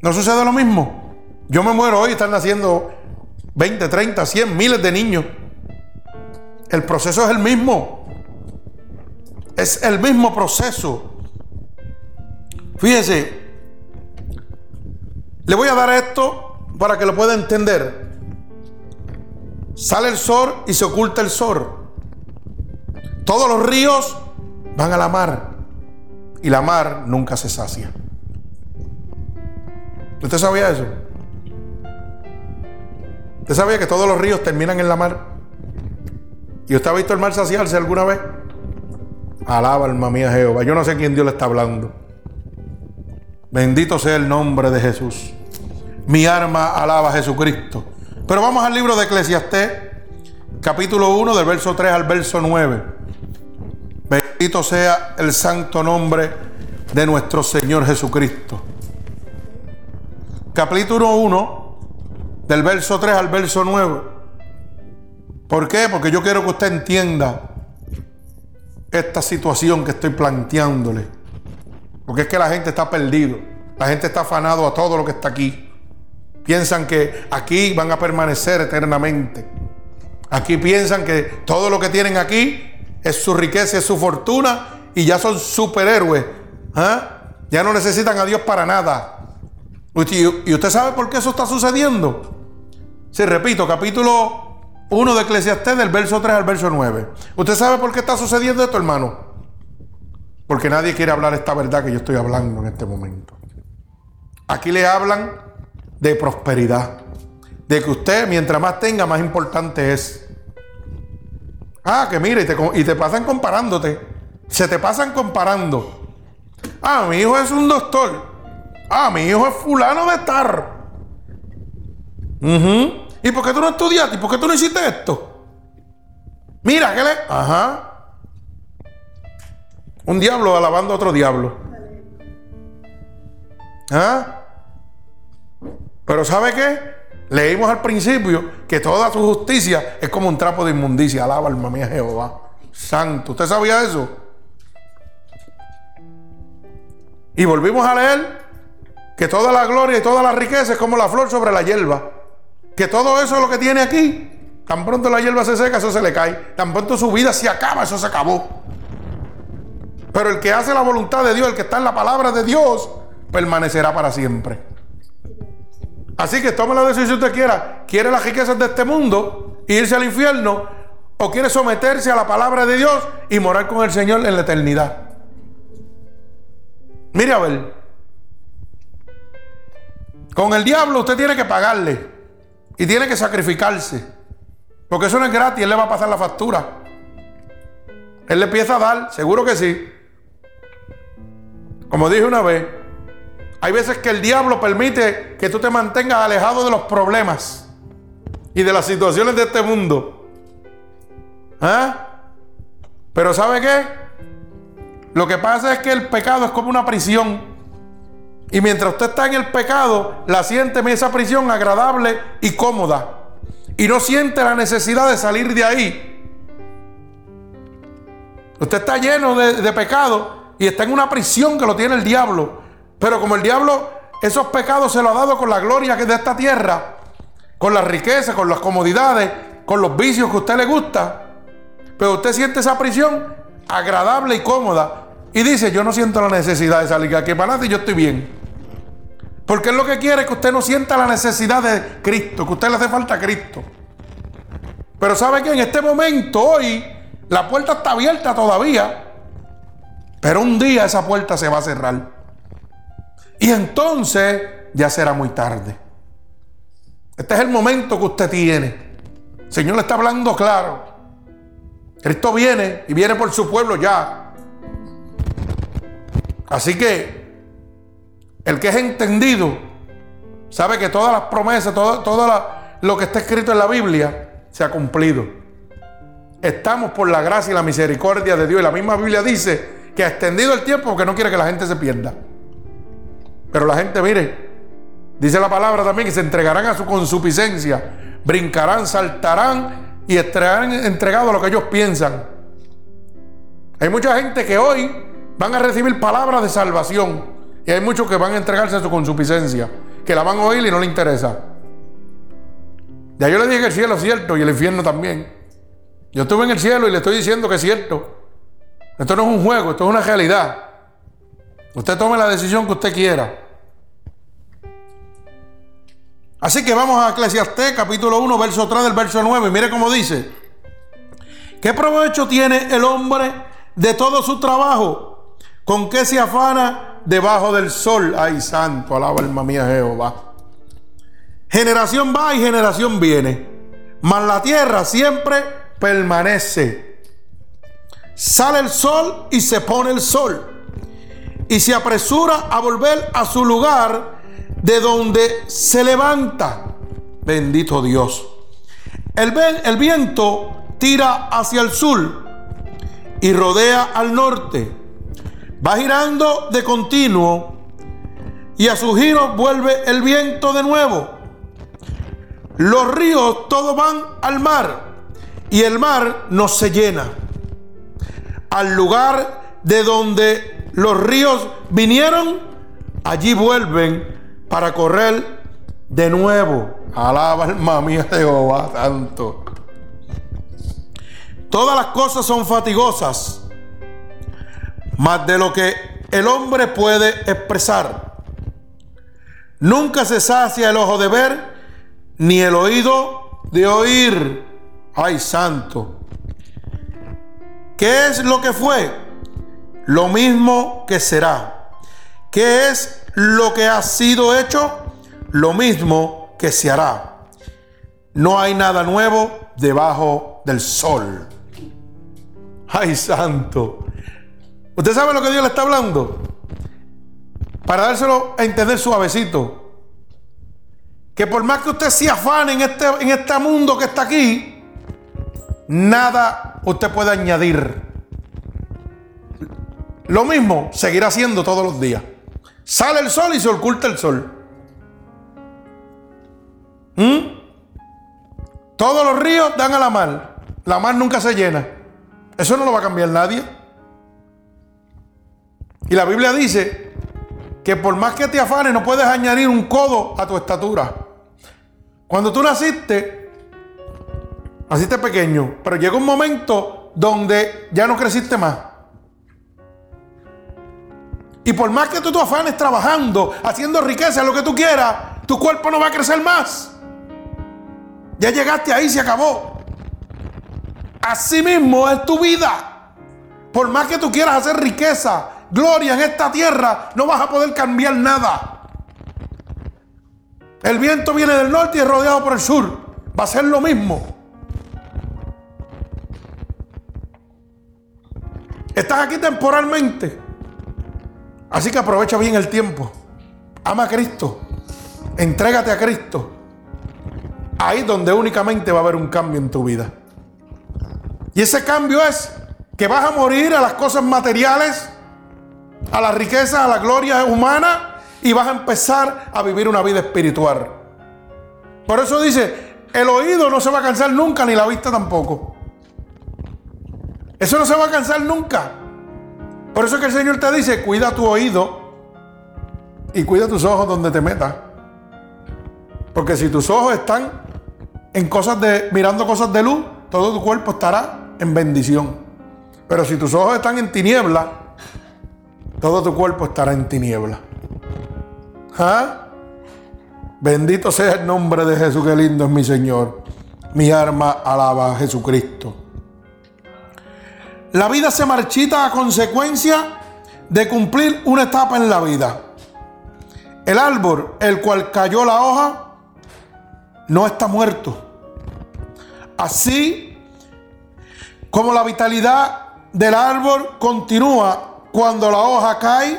¿No sucede lo mismo? Yo me muero hoy están naciendo 20, 30, 100, miles de niños. El proceso es el mismo. Es el mismo proceso. Fíjese, le voy a dar esto para que lo pueda entender. Sale el sol y se oculta el sol. Todos los ríos van a la mar y la mar nunca se sacia. ¿Usted sabía eso? ¿Usted sabía que todos los ríos terminan en la mar? ¿Y usted ha visto el mar saciarse alguna vez? Alaba alma mía Jehová. Yo no sé quién Dios le está hablando. Bendito sea el nombre de Jesús. Mi arma alaba a Jesucristo. Pero vamos al libro de Eclesiastés, capítulo 1, del verso 3 al verso 9. Bendito sea el santo nombre de nuestro Señor Jesucristo capítulo 1, del verso 3 al verso 9. ¿Por qué? Porque yo quiero que usted entienda esta situación que estoy planteándole. Porque es que la gente está perdido. La gente está afanado a todo lo que está aquí. Piensan que aquí van a permanecer eternamente. Aquí piensan que todo lo que tienen aquí es su riqueza, es su fortuna y ya son superhéroes. ¿ah? Ya no necesitan a Dios para nada. ¿Y usted sabe por qué eso está sucediendo? Sí, repito, capítulo 1 de Eclesiastés, del verso 3 al verso 9. ¿Usted sabe por qué está sucediendo esto, hermano? Porque nadie quiere hablar esta verdad que yo estoy hablando en este momento. Aquí le hablan de prosperidad. De que usted, mientras más tenga, más importante es. Ah, que mire, y te, y te pasan comparándote. Se te pasan comparando. Ah, mi hijo es un doctor. Ah, mi hijo es fulano de estar. ¿Y por qué tú no estudiaste? ¿Y por qué tú no hiciste esto? Mira, ¿qué le? Ajá. Un diablo alabando a otro diablo. ¿Ah? Pero ¿sabe qué? Leímos al principio que toda su justicia es como un trapo de inmundicia. Alaba alma mía Jehová. Santo. ¿Usted sabía eso? Y volvimos a leer que toda la gloria y toda la riqueza es como la flor sobre la hierba. Que todo eso es lo que tiene aquí. Tan pronto la hierba se seca, eso se le cae. Tan pronto su vida se acaba, eso se acabó. Pero el que hace la voluntad de Dios, el que está en la palabra de Dios, permanecerá para siempre. Así que tome la decisión si usted quiera. ¿Quiere las riquezas de este mundo e irse al infierno? ¿O quiere someterse a la palabra de Dios y morar con el Señor en la eternidad? Mire a ver. Con el diablo usted tiene que pagarle y tiene que sacrificarse. Porque eso no es gratis, él le va a pasar la factura. Él le empieza a dar, seguro que sí. Como dije una vez, hay veces que el diablo permite que tú te mantengas alejado de los problemas y de las situaciones de este mundo. ¿Ah? Pero ¿sabe qué? Lo que pasa es que el pecado es como una prisión. Y mientras usted está en el pecado, la siente esa prisión agradable y cómoda. Y no siente la necesidad de salir de ahí. Usted está lleno de, pecado y está en una prisión que lo tiene el diablo. Pero como el diablo esos pecados se lo ha dado con la gloria que de esta tierra, con la riqueza, con las comodidades, con los vicios que a usted le gusta, pero usted siente esa prisión agradable y cómoda y dice, yo no siento la necesidad de salir aquí para adelante, yo estoy bien. Porque es lo que quiere que usted no sienta la necesidad de Cristo, que a usted le hace falta a Cristo. Pero sabe que en este momento, hoy, la puerta está abierta todavía. Pero un día esa puerta se va a cerrar. Y entonces ya será muy tarde. Este es el momento que usted tiene. El Señor le está hablando claro. Cristo viene y viene por su pueblo ya. Así que el que es entendido sabe que todas las promesas, todo, lo que está escrito en la Biblia se ha cumplido. Estamos por la gracia y la misericordia de Dios. Y la misma Biblia dice que ha extendido el tiempo porque no quiere que la gente se pierda. Pero la gente, mire, dice la palabra también que se entregarán a su consuficiencia, brincarán, saltarán y estarán entregados a lo que ellos piensan. Hay mucha gente que hoy van a recibir palabras de salvación. Y hay muchos que van a entregarse a su consuficiencia, que la van a oír y no le interesa. Ya yo le dije que el cielo es cierto y el infierno también. Yo estuve en el cielo y le estoy diciendo que es cierto. Esto no es un juego, esto es una realidad. Usted tome la decisión que usted quiera. Así que vamos a Eclesiastés capítulo 1, verso 3 del verso 9. Mire cómo dice. ¿Qué provecho tiene el hombre de todo su trabajo? ¿Con qué se afana debajo del sol? Ay, santo, alaba alma mía Jehová. Generación va y generación viene. Mas la tierra siempre permanece. Sale el sol y se pone el sol. Y se apresura a volver a su lugar de donde se levanta. Bendito Dios. El, el viento tira hacia el sur y rodea al norte Va girando de continuo y a su giro vuelve el viento de nuevo. Los ríos todos van al mar y el mar no se llena. al lugar de donde los ríos vinieron, allí vuelven para correr de nuevo. Alaba alma mía Jehová tanto. Todas las cosas son fatigosas, más de lo que el hombre puede expresar. Nunca se sacia el ojo de ver, ni el oído de oír. Ay, santo. ¿Qué es lo que fue? Lo mismo que será. ¿Qué es lo que ha sido hecho? Lo mismo que se hará. No hay nada nuevo debajo del sol. Ay, santo. ¿Usted sabe lo que Dios le está hablando? Para dárselo a entender suavecito. Que por más que usted se afane en este, en este mundo que está aquí, nada usted puede añadir. Lo mismo seguirá haciendo todos los días. Sale el sol y se oculta el sol. ¿Mm? Todos los ríos dan a la mar. La mar nunca se llena. Eso no lo va a cambiar nadie. Y la Biblia dice que por más que te afanes no puedes añadir un codo a tu estatura. Cuando tú naciste, naciste pequeño, pero llega un momento donde ya no creciste más. Y por más que tú te afanes trabajando, haciendo riqueza, lo que tú quieras, tu cuerpo no va a crecer más. Ya llegaste ahí, se acabó. Así mismo es tu vida. Por más que tú quieras hacer riqueza, gloria en esta tierra, no vas a poder cambiar nada. El viento viene del norte y es rodeado por el sur. Va a ser lo mismo. Estás aquí temporalmente. Así que aprovecha bien el tiempo. Ama a Cristo. Entrégate a Cristo. Ahí donde únicamente va a haber un cambio en tu vida. Y ese cambio es que vas a morir a las cosas materiales, a la riqueza, a la gloria humana y vas a empezar a vivir una vida espiritual. Por eso dice, el oído no se va a cansar nunca ni la vista tampoco. Eso no se va a cansar nunca. Por eso que el Señor te dice, cuida tu oído y cuida tus ojos donde te metas. Porque si tus ojos están en cosas de, mirando cosas de luz, todo tu cuerpo estará en bendición. Pero si tus ojos están en tiniebla, todo tu cuerpo estará en tiniebla. ¿Ah? Bendito sea el nombre de Jesús, que lindo es mi Señor. Mi alma alaba a Jesucristo. La vida se marchita a consecuencia de cumplir una etapa en la vida. El árbol, el cual cayó la hoja, no está muerto. Así como la vitalidad del árbol continúa cuando la hoja cae,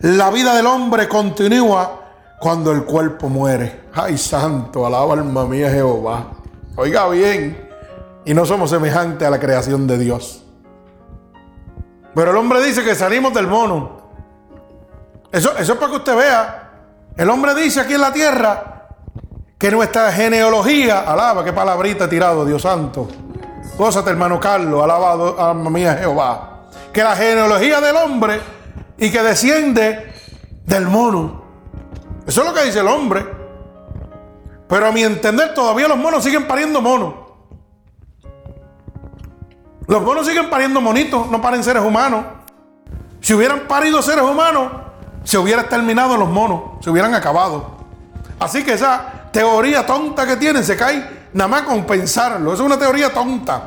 la vida del hombre continúa cuando el cuerpo muere. Ay, santo, alaba alma mía Jehová. Oiga bien, y no somos semejantes a la creación de Dios. Pero el hombre dice que salimos del mono. Eso, eso es para que usted vea. El hombre dice aquí en la tierra que nuestra genealogía, alaba, qué palabrita tirado, Dios santo. Gózate, hermano Carlos, alabado, alma mía Jehová. Que la genealogía del hombre y que desciende del mono. Eso es lo que dice el hombre. Pero a mi entender, todavía los monos siguen pariendo monos. Los monos siguen pariendo monitos, no paren seres humanos. Si hubieran parido seres humanos, se hubieran terminado los monos, se hubieran acabado. Así que esa teoría tonta que tienen se cae nada más con pensarlo. Es una teoría tonta.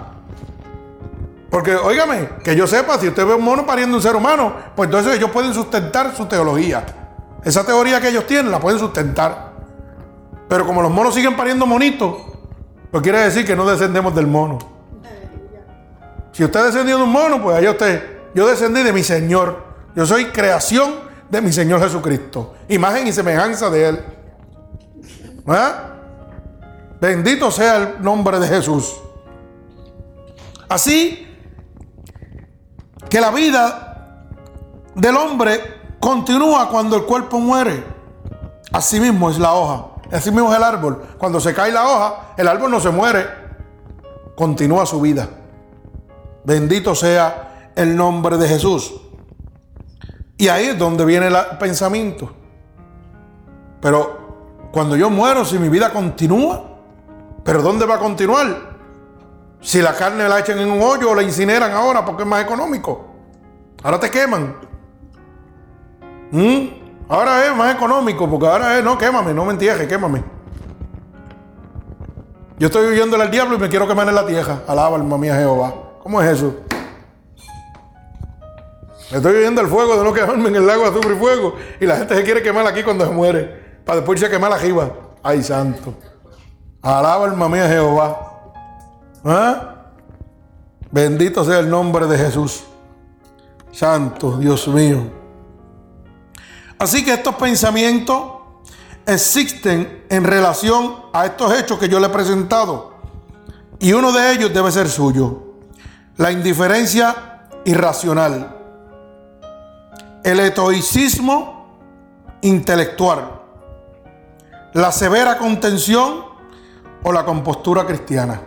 Porque, óigame, que yo sepa, si usted ve un mono pariendo un ser humano, pues entonces ellos pueden sustentar su teología. Esa teoría que ellos tienen la pueden sustentar. Pero como los monos siguen pariendo monitos, pues quiere decir que no descendemos del mono. Si usted descendió de un mono, pues allá usted, yo descendí de mi Señor. Yo soy creación de mi Señor Jesucristo. Imagen y semejanza de Él. ¿Eh? Bendito sea el nombre de Jesús. Así que la vida del hombre continúa cuando el cuerpo muere. Así mismo es la hoja. Así mismo es el árbol. Cuando se cae la hoja, el árbol no se muere. Continúa su vida. Bendito sea el nombre de Jesús. Y ahí es donde viene el pensamiento. Pero cuando yo muero, si mi vida continúa, ¿pero dónde va a continuar? Si la carne la echan en un hoyo o la incineran ahora porque es más económico. Ahora te queman. ¿Mm? Ahora es más económico porque ahora es, no, quémame, no me entierres, quémame. Yo estoy huyéndole al diablo y me quiero quemar en la tierra. Alaba alma mía Jehová. ¿Cómo es eso? Estoy viendo el fuego de no quemarme en el lago azufre y fuego. Y la gente se quiere quemar aquí cuando se muere. Para después irse a quemar arriba. Ay, santo. Alaba alma mía Jehová. ¿Ah? Bendito sea el nombre de Jesús. Santo, Dios mío. Así que estos pensamientos existen en relación a estos hechos que yo le he presentado. Y uno de ellos debe ser suyo. La indiferencia irracional el estoicismo intelectual, la severa contención o la compostura cristiana.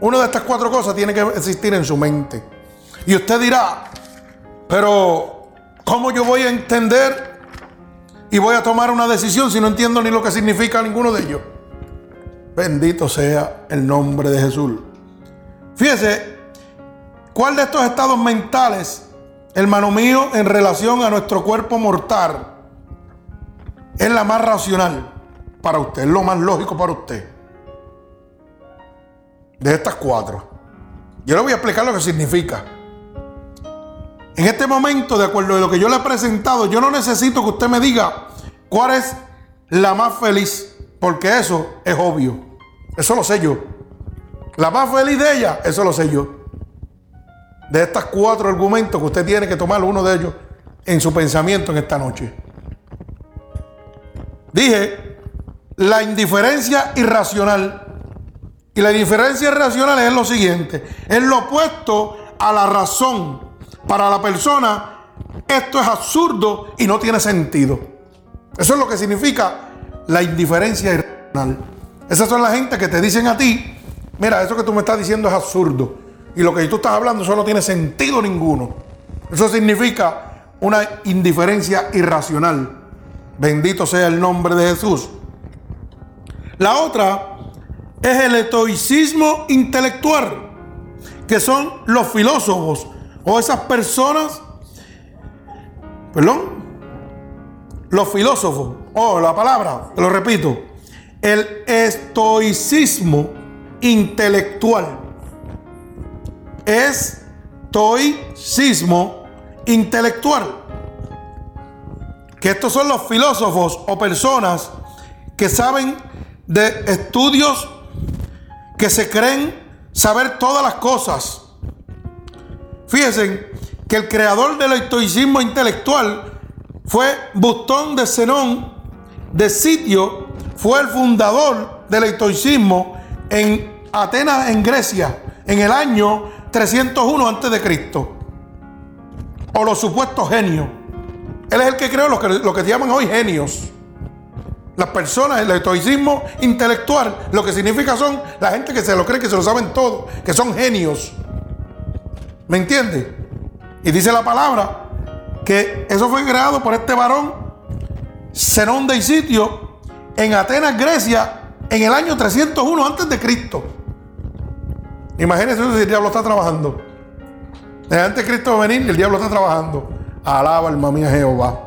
Una de estas cuatro cosas tiene que existir en su mente. Y usted dirá, pero ¿cómo yo voy a entender y voy a tomar una decisión si no entiendo ni lo que significa ninguno de ellos? Bendito sea el nombre de Jesús. Fíjese, ¿cuál de estos estados mentales hermano mío, en relación a nuestro cuerpo mortal, es la más racional para usted, es lo más lógico para usted. De estas cuatro. Yo le voy a explicar lo que significa. En este momento, de acuerdo a lo que yo le he presentado, yo no necesito que usted me diga cuál es la más feliz, porque eso es obvio. Eso lo sé yo. La más feliz de ella, eso lo sé yo de estos cuatro argumentos que usted tiene que tomar uno de ellos en su pensamiento en esta noche. Dije, la indiferencia irracional. Y la indiferencia irracional es lo siguiente, es lo opuesto a la razón. Para la persona, esto es absurdo y no tiene sentido. Eso es lo que significa la indiferencia irracional. Esas son las gente que te dicen a ti, mira, eso que tú me estás diciendo es absurdo. Y lo que tú estás hablando eso no tiene sentido ninguno. Eso significa una indiferencia irracional. Bendito sea el nombre de Jesús. La otra es el estoicismo intelectual, que son los filósofos o esas personas, perdón, los filósofos, o oh, la palabra, lo repito, el estoicismo intelectual estoicismo intelectual. Que estos son los filósofos o personas que saben de estudios que se creen saber todas las cosas. Fíjense que el creador del estoicismo intelectual fue Bustón de Zenón de Sitio, fue el fundador del estoicismo en Atenas, en Grecia, en el año 301 antes de Cristo. O los supuestos genios. Él es el que creó lo que, lo que llaman hoy genios. Las personas, el estoicismo intelectual, lo que significa son la gente que se lo cree, que se lo saben todo, que son genios. ¿Me entiende? Y dice la palabra que eso fue creado por este varón, Zenón de Isitio, en Atenas, Grecia, en el año 301 antes de Cristo. Imagínense si el diablo está trabajando. Desde antes Cristo venir, el diablo está trabajando. Alaba alma mía Jehová.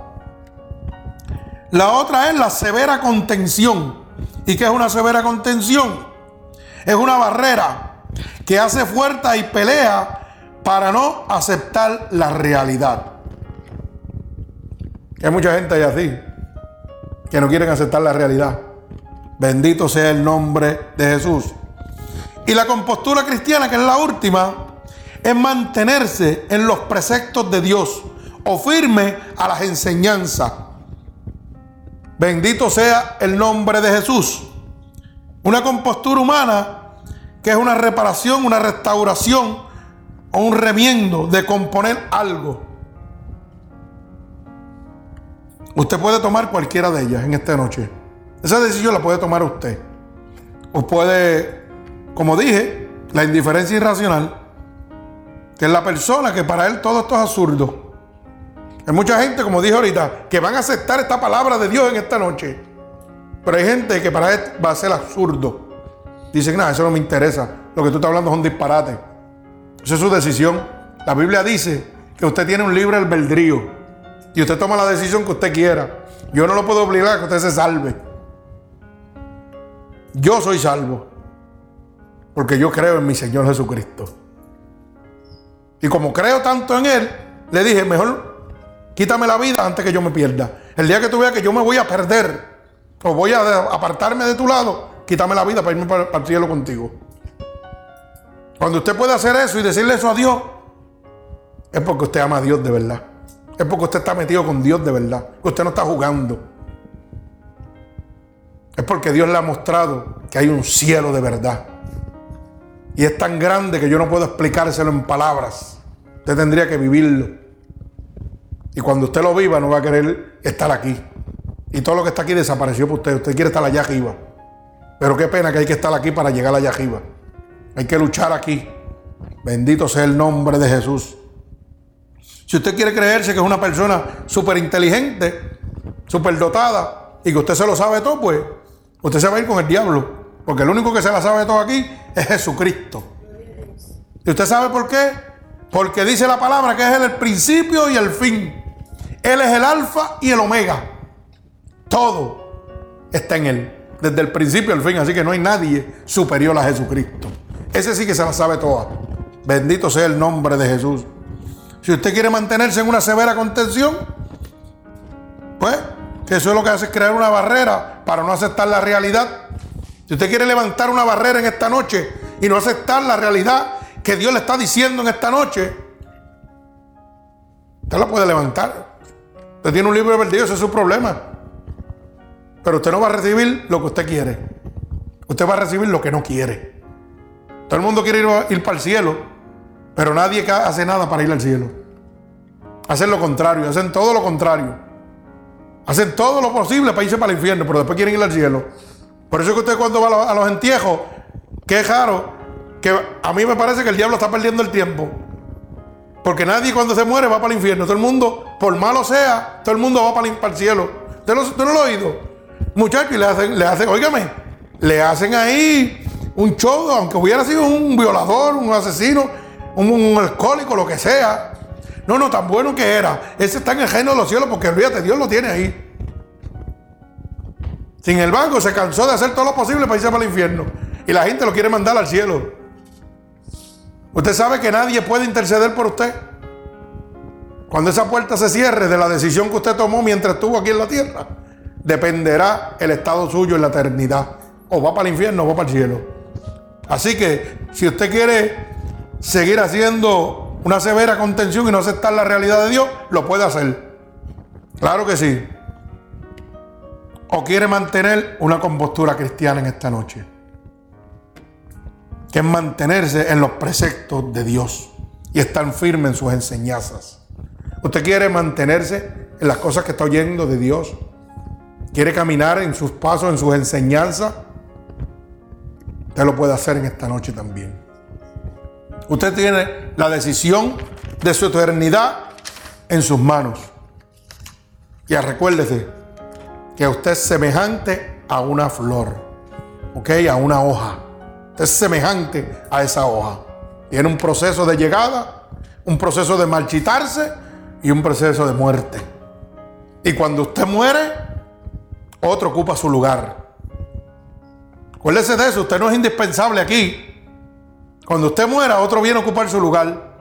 La otra es la severa contención. ¿Y qué es una severa contención? Es una barrera que hace fuerza y pelea para no aceptar la realidad. hay mucha gente ahí así, que no quieren aceptar la realidad. Bendito sea el nombre de Jesús. Y la compostura cristiana, que es la última, es mantenerse en los preceptos de Dios o firme a las enseñanzas. Bendito sea el nombre de Jesús. Una compostura humana que es una reparación, una restauración o un remiendo de componer algo. Usted puede tomar cualquiera de ellas en esta noche. Esa decisión la puede tomar usted. O puede como dije, la indiferencia irracional, que es la persona que para él todo esto es absurdo. Hay mucha gente, como dije ahorita, que van a aceptar esta palabra de Dios en esta noche. Pero hay gente que para él va a ser absurdo. Dicen, nada, eso no me interesa. Lo que tú estás hablando es un disparate. Esa es su decisión. La Biblia dice que usted tiene un libre albedrío. Y usted toma la decisión que usted quiera. Yo no lo puedo obligar a que usted se salve. Yo soy salvo. Porque yo creo en mi Señor Jesucristo. Y como creo tanto en Él, le dije, mejor quítame la vida antes que yo me pierda. El día que tú veas que yo me voy a perder o voy a apartarme de tu lado, quítame la vida para irme para, el cielo contigo. Cuando usted puede hacer eso y decirle eso a Dios, es porque usted ama a Dios de verdad. Es porque usted está metido con Dios de verdad. Que usted no está jugando. Es porque Dios le ha mostrado que hay un cielo de verdad. Y es tan grande que yo no puedo explicárselo en palabras. Usted tendría que vivirlo. Y cuando usted lo viva, no va a querer estar aquí. Y todo lo que está aquí desapareció por usted. Usted quiere estar allá arriba. Pero qué pena que hay que estar aquí para llegar allá arriba. Hay que luchar aquí. Bendito sea el nombre de Jesús. Si usted quiere creerse que es una persona súper inteligente, súper dotada y que usted se lo sabe todo, pues usted se va a ir con el diablo. Porque el único que se la sabe todo aquí es Jesucristo. ¿Y usted sabe por qué? Porque dice la palabra que es el principio y el fin. Él es el alfa y el omega. Todo está en Él. Desde el principio al fin. Así que no hay nadie superior a Jesucristo. Ese sí que se la sabe toda. Bendito sea el nombre de Jesús. Si usted quiere mantenerse en una severa contención, pues que eso es lo que hace es crear una barrera para no aceptar la realidad si usted quiere levantar una barrera en esta noche y no aceptar la realidad que Dios le está diciendo en esta noche, usted la puede levantar. Usted tiene un libro perdido, ese es su problema. Pero usted no va a recibir lo que usted quiere. Usted va a recibir lo que no quiere. Todo el mundo quiere ir, ir para el cielo, pero nadie hace nada para ir al cielo. Hacen lo contrario, hacen todo lo contrario. Hacen todo lo posible para irse para el infierno, pero después quieren ir al cielo. Por eso que usted cuando va a los entierros, qué raro, que a mí me parece que el diablo está perdiendo el tiempo. Porque nadie cuando se muere va para el infierno. Todo el mundo, por malo sea, todo el mundo va para el, cielo. ¿Usted, no lo ha oído? Muchachos, y le hacen, le hacen, óigame, le hacen ahí un show, aunque hubiera sido un violador, un asesino, un, alcohólico, lo que sea. No, no, tan bueno que era. Ese está en el reino de los cielos porque olvídate, Dios lo tiene ahí. Sin el banco se cansó de hacer todo lo posible para irse para el infierno. Y la gente lo quiere mandar al cielo. Usted sabe que nadie puede interceder por usted. Cuando esa puerta se cierre de la decisión que usted tomó mientras estuvo aquí en la tierra, dependerá el estado suyo en la eternidad. O va para el infierno o va para el cielo. Así que si usted quiere seguir haciendo una severa contención y no aceptar la realidad de Dios, lo puede hacer. Claro que sí o quiere mantener una compostura cristiana en esta noche, que es mantenerse en los preceptos de Dios y estar firme en sus enseñanzas. Usted quiere mantenerse en las cosas que está oyendo de Dios, quiere caminar en sus pasos, en sus enseñanzas. Usted lo puede hacer en esta noche también. Usted tiene la decisión de su eternidad en sus manos. Y recuérdese, que usted es semejante a una flor, ¿ok? A una hoja. Usted es semejante a esa hoja. Tiene un proceso de llegada, un proceso de marchitarse y un proceso de muerte. Y cuando usted muere, otro ocupa su lugar. Acuérdese de eso, usted no es indispensable aquí. Cuando usted muera, otro viene a ocupar su lugar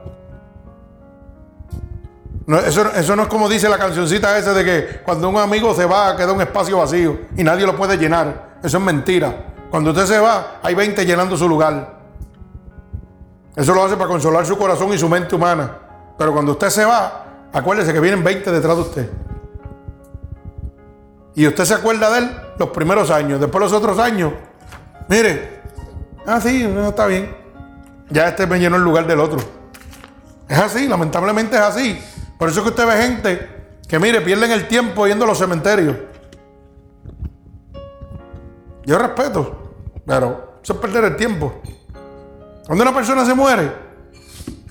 eso, no es como dice la cancioncita esa de que cuando un amigo se va queda un espacio vacío y nadie lo puede llenar. Eso es mentira. Cuando usted se va, hay 20 llenando su lugar. Eso lo hace para consolar su corazón y su mente humana. Pero cuando usted se va, acuérdese que vienen 20 detrás de usted. Y usted se acuerda de él los primeros años. Después los otros años, mire, ah, sí, no, está bien. Ya este me llenó el lugar del otro. Es así, lamentablemente es así. Por eso es que usted ve gente que, mire, pierden el tiempo yendo a los cementerios. Yo respeto, pero eso es perder el tiempo. Cuando una persona se muere,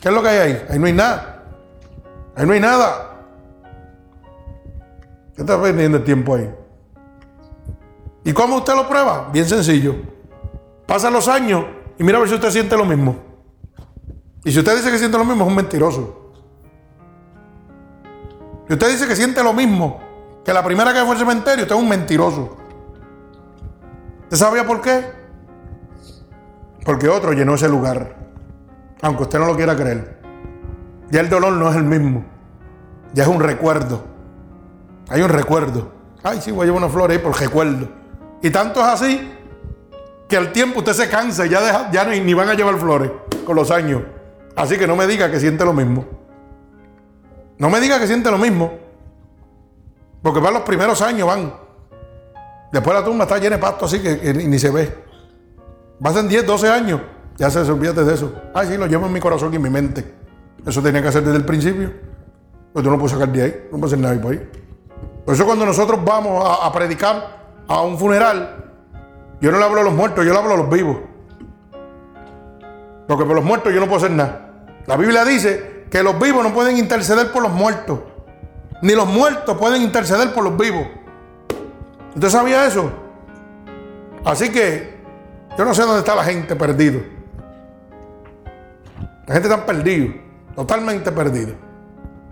¿Qué es lo que hay ahí? Ahí no hay nada. Ahí no hay nada. ¿Qué está perdiendo el tiempo ahí? ¿Y cómo usted lo prueba? Bien sencillo. Pasan los años y mira a ver si usted siente lo mismo. Y si usted dice que siente lo mismo, es un mentiroso. Si usted dice que siente lo mismo que la primera que fue al cementerio, usted es un mentiroso. ¿Usted sabía por qué? Porque otro llenó ese lugar. Aunque usted no lo quiera creer. Ya el dolor no es el mismo. Ya es un recuerdo. Hay un recuerdo. Ay, sí, voy a llevar una flor ahí por recuerdo. Y tanto es así que al tiempo usted se cansa y ya, deja, ni van a llevar flores con los años. Así que no me diga que siente lo mismo. No me diga que siente lo mismo. Porque van los primeros años, van. Después la tumba está llena de pasto así que, ni se ve. Pasan 10, 12 años. Ya se olvídate de eso. Ay, sí, lo llevo en mi corazón y en mi mente. Eso tenía que hacer desde el principio. Pues tú no puedes sacar de ahí. No puedes hacer nada por ahí. Por eso cuando nosotros vamos a, a predicar a un funeral, yo no le hablo a los muertos, yo le hablo a los vivos. Porque por los muertos yo no puedo hacer nada. La Biblia dice que los vivos no pueden interceder por los muertos. Ni los muertos pueden interceder por los vivos. ¿Usted sabía eso? Así que yo no sé dónde está la gente perdido. La gente está perdida, totalmente perdida.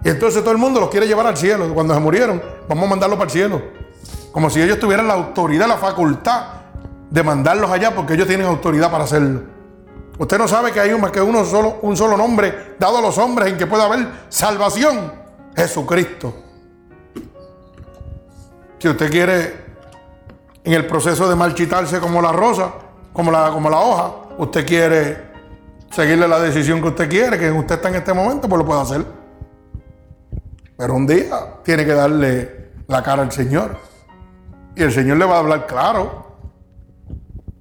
Y entonces todo el mundo los quiere llevar al cielo. Cuando se murieron, vamos a mandarlos para el cielo. Como si ellos tuvieran la autoridad, la facultad de mandarlos allá porque ellos tienen autoridad para hacerlo. Usted no sabe que hay más que uno solo, un solo nombre dado a los hombres en que puede haber salvación. Jesucristo. Si usted quiere en el proceso de marchitarse como la rosa, como la, como la hoja, usted quiere seguirle la decisión que usted quiere, que usted está en este momento, pues lo puede hacer. Pero un día tiene que darle la cara al Señor. Y el Señor le va a hablar claro.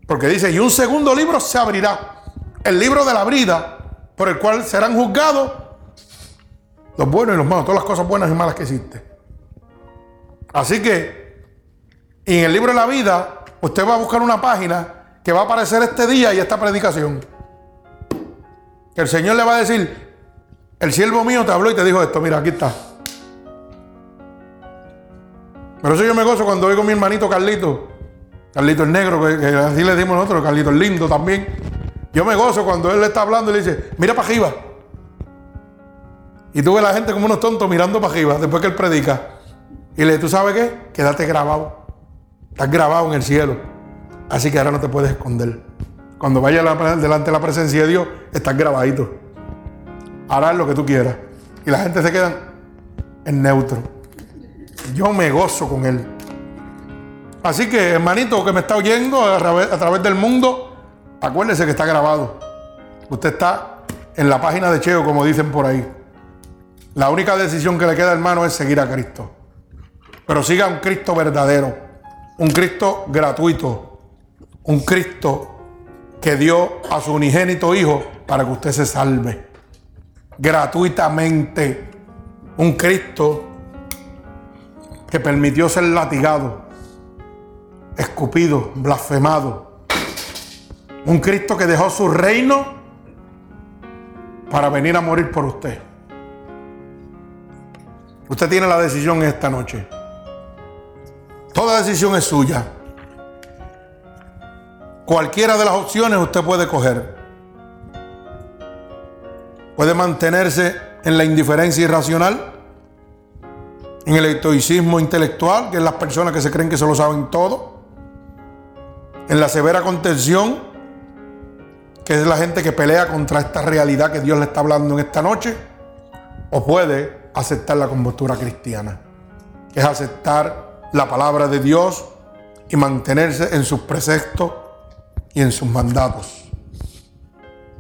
Porque dice, y un segundo libro se abrirá el libro de la vida por el cual serán juzgados los buenos y los malos, todas las cosas buenas y malas que existen. Así que en el libro de la vida usted va a buscar una página que va a aparecer este día y esta predicación. Que el Señor le va a decir, el siervo mío te habló y te dijo esto, mira, aquí está. Pero eso yo me gozo cuando oigo a mi hermanito Carlito. Carlito el negro, que, así le dimos nosotros, Carlito el lindo también. Yo me gozo cuando él le está hablando y le dice, mira para arriba. Y tú ves la gente como unos tontos mirando para arriba después que él predica. Y le dice, ¿tú sabes qué? Quédate grabado. Estás grabado en el cielo. Así que ahora no te puedes esconder. Cuando vayas delante de la presencia de Dios, estás grabadito. Harás lo que tú quieras. Y la gente se queda en neutro. Yo me gozo con él. Así que, hermanito que me está oyendo a través del mundo, Acuérdese que está grabado. Usted está en la página de Cheo, como dicen por ahí. La única decisión que le queda, hermano, es seguir a Cristo. Pero siga un Cristo verdadero, un Cristo gratuito, un Cristo que dio a su unigénito Hijo para que usted se salve. Gratuitamente. Un Cristo que permitió ser latigado, escupido, blasfemado un Cristo que dejó su reino para venir a morir por usted. Usted tiene la decisión esta noche. Toda decisión es suya. Cualquiera de las opciones usted puede coger. Puede mantenerse en la indiferencia irracional, en el estoicismo intelectual, que es las personas que se creen que se lo saben todo, en la severa contención que es la gente que pelea contra esta realidad que Dios le está hablando en esta noche, o puede aceptar la compostura cristiana, que es aceptar la palabra de Dios y mantenerse en sus preceptos y en sus mandatos.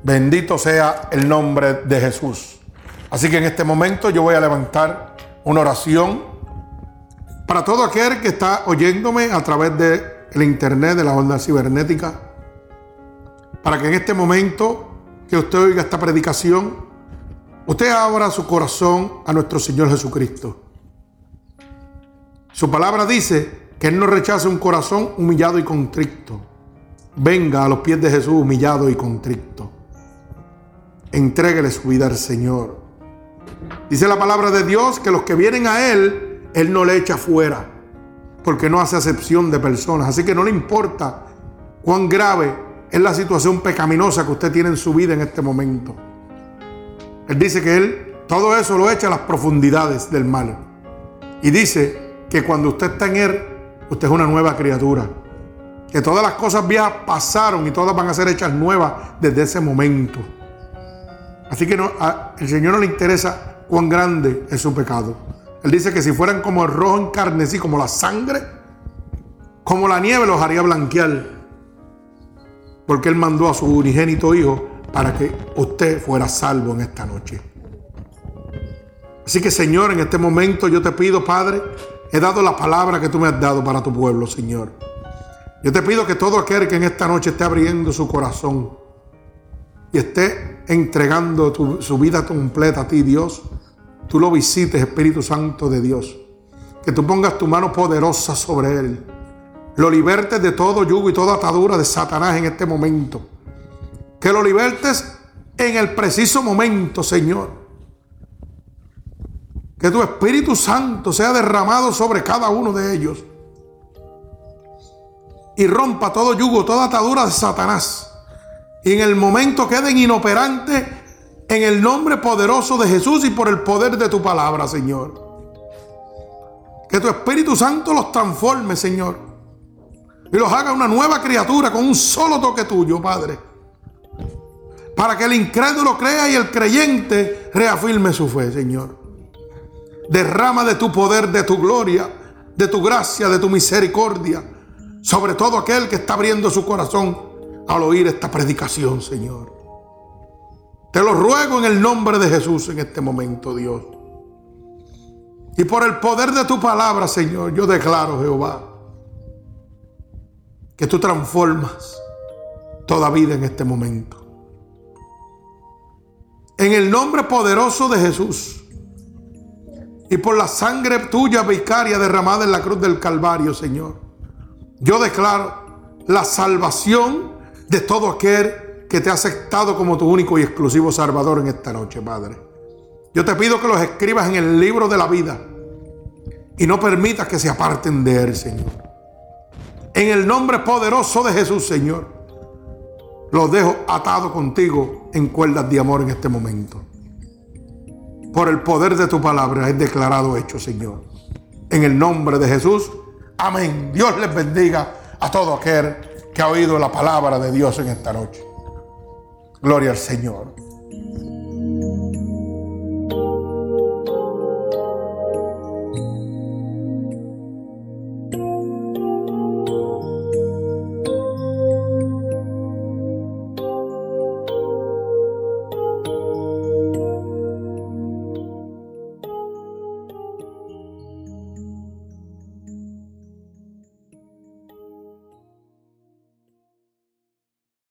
Bendito sea el nombre de Jesús. Así que en este momento yo voy a levantar una oración para todo aquel que está oyéndome a través del el internet, de la onda cibernética para que en este momento que usted oiga esta predicación, usted abra su corazón a nuestro Señor Jesucristo. Su palabra dice que Él no rechaza un corazón humillado y contrito. Venga a los pies de Jesús humillado y contrito. Entréguele su vida al Señor. Dice la palabra de Dios que los que vienen a Él, Él no le echa fuera, porque no hace acepción de personas. Así que no le importa cuán grave es la situación pecaminosa que usted tiene en su vida en este momento. Él dice que Él todo eso lo echa a las profundidades del mal. Y dice que cuando usted está en Él, usted es una nueva criatura. Que todas las cosas viejas pasaron y todas van a ser hechas nuevas desde ese momento. Así que no, el Señor no le interesa cuán grande es su pecado. Él dice que si fueran como el rojo en carne, así como la sangre, como la nieve los haría blanquear. Porque Él mandó a su unigénito Hijo para que usted fuera salvo en esta noche. Así que Señor, en este momento yo te pido, Padre, he dado la palabra que tú me has dado para tu pueblo, Señor. Yo te pido que todo aquel que en esta noche esté abriendo su corazón y esté entregando su vida completa a ti, Dios, tú lo visites, Espíritu Santo de Dios. Que tú pongas tu mano poderosa sobre él. Lo libertes de todo yugo y toda atadura de Satanás en este momento. Que lo libertes en el preciso momento, Señor. Que tu Espíritu Santo sea derramado sobre cada uno de ellos. Y rompa todo yugo, toda atadura de Satanás. Y en el momento queden inoperantes en el nombre poderoso de Jesús y por el poder de tu palabra, Señor. Que tu Espíritu Santo los transforme, Señor. Y los haga una nueva criatura con un solo toque tuyo, Padre. Para que el incrédulo crea y el creyente reafirme su fe, Señor. Derrama de tu poder, de tu gloria, de tu gracia, de tu misericordia. Sobre todo aquel que está abriendo su corazón al oír esta predicación, Señor. Te lo ruego en el nombre de Jesús en este momento, Dios. Y por el poder de tu palabra, Señor, yo declaro, Jehová, que tú transformas toda vida en este momento. En el nombre poderoso de Jesús y por la sangre tuya vicaria derramada en la cruz del Calvario, Señor, yo declaro la salvación de todo aquel que te ha aceptado como tu único y exclusivo Salvador en esta noche, Padre. Yo te pido que los escribas en el libro de la vida y no permitas que se aparten de él, Señor. En el nombre poderoso de Jesús, Señor, los dejo atados contigo en cuerdas de amor en este momento. Por el poder de tu palabra es declarado hecho, Señor. En el nombre de Jesús, amén. Dios les bendiga a todo aquel que ha oído la palabra de Dios en esta noche. Gloria al Señor.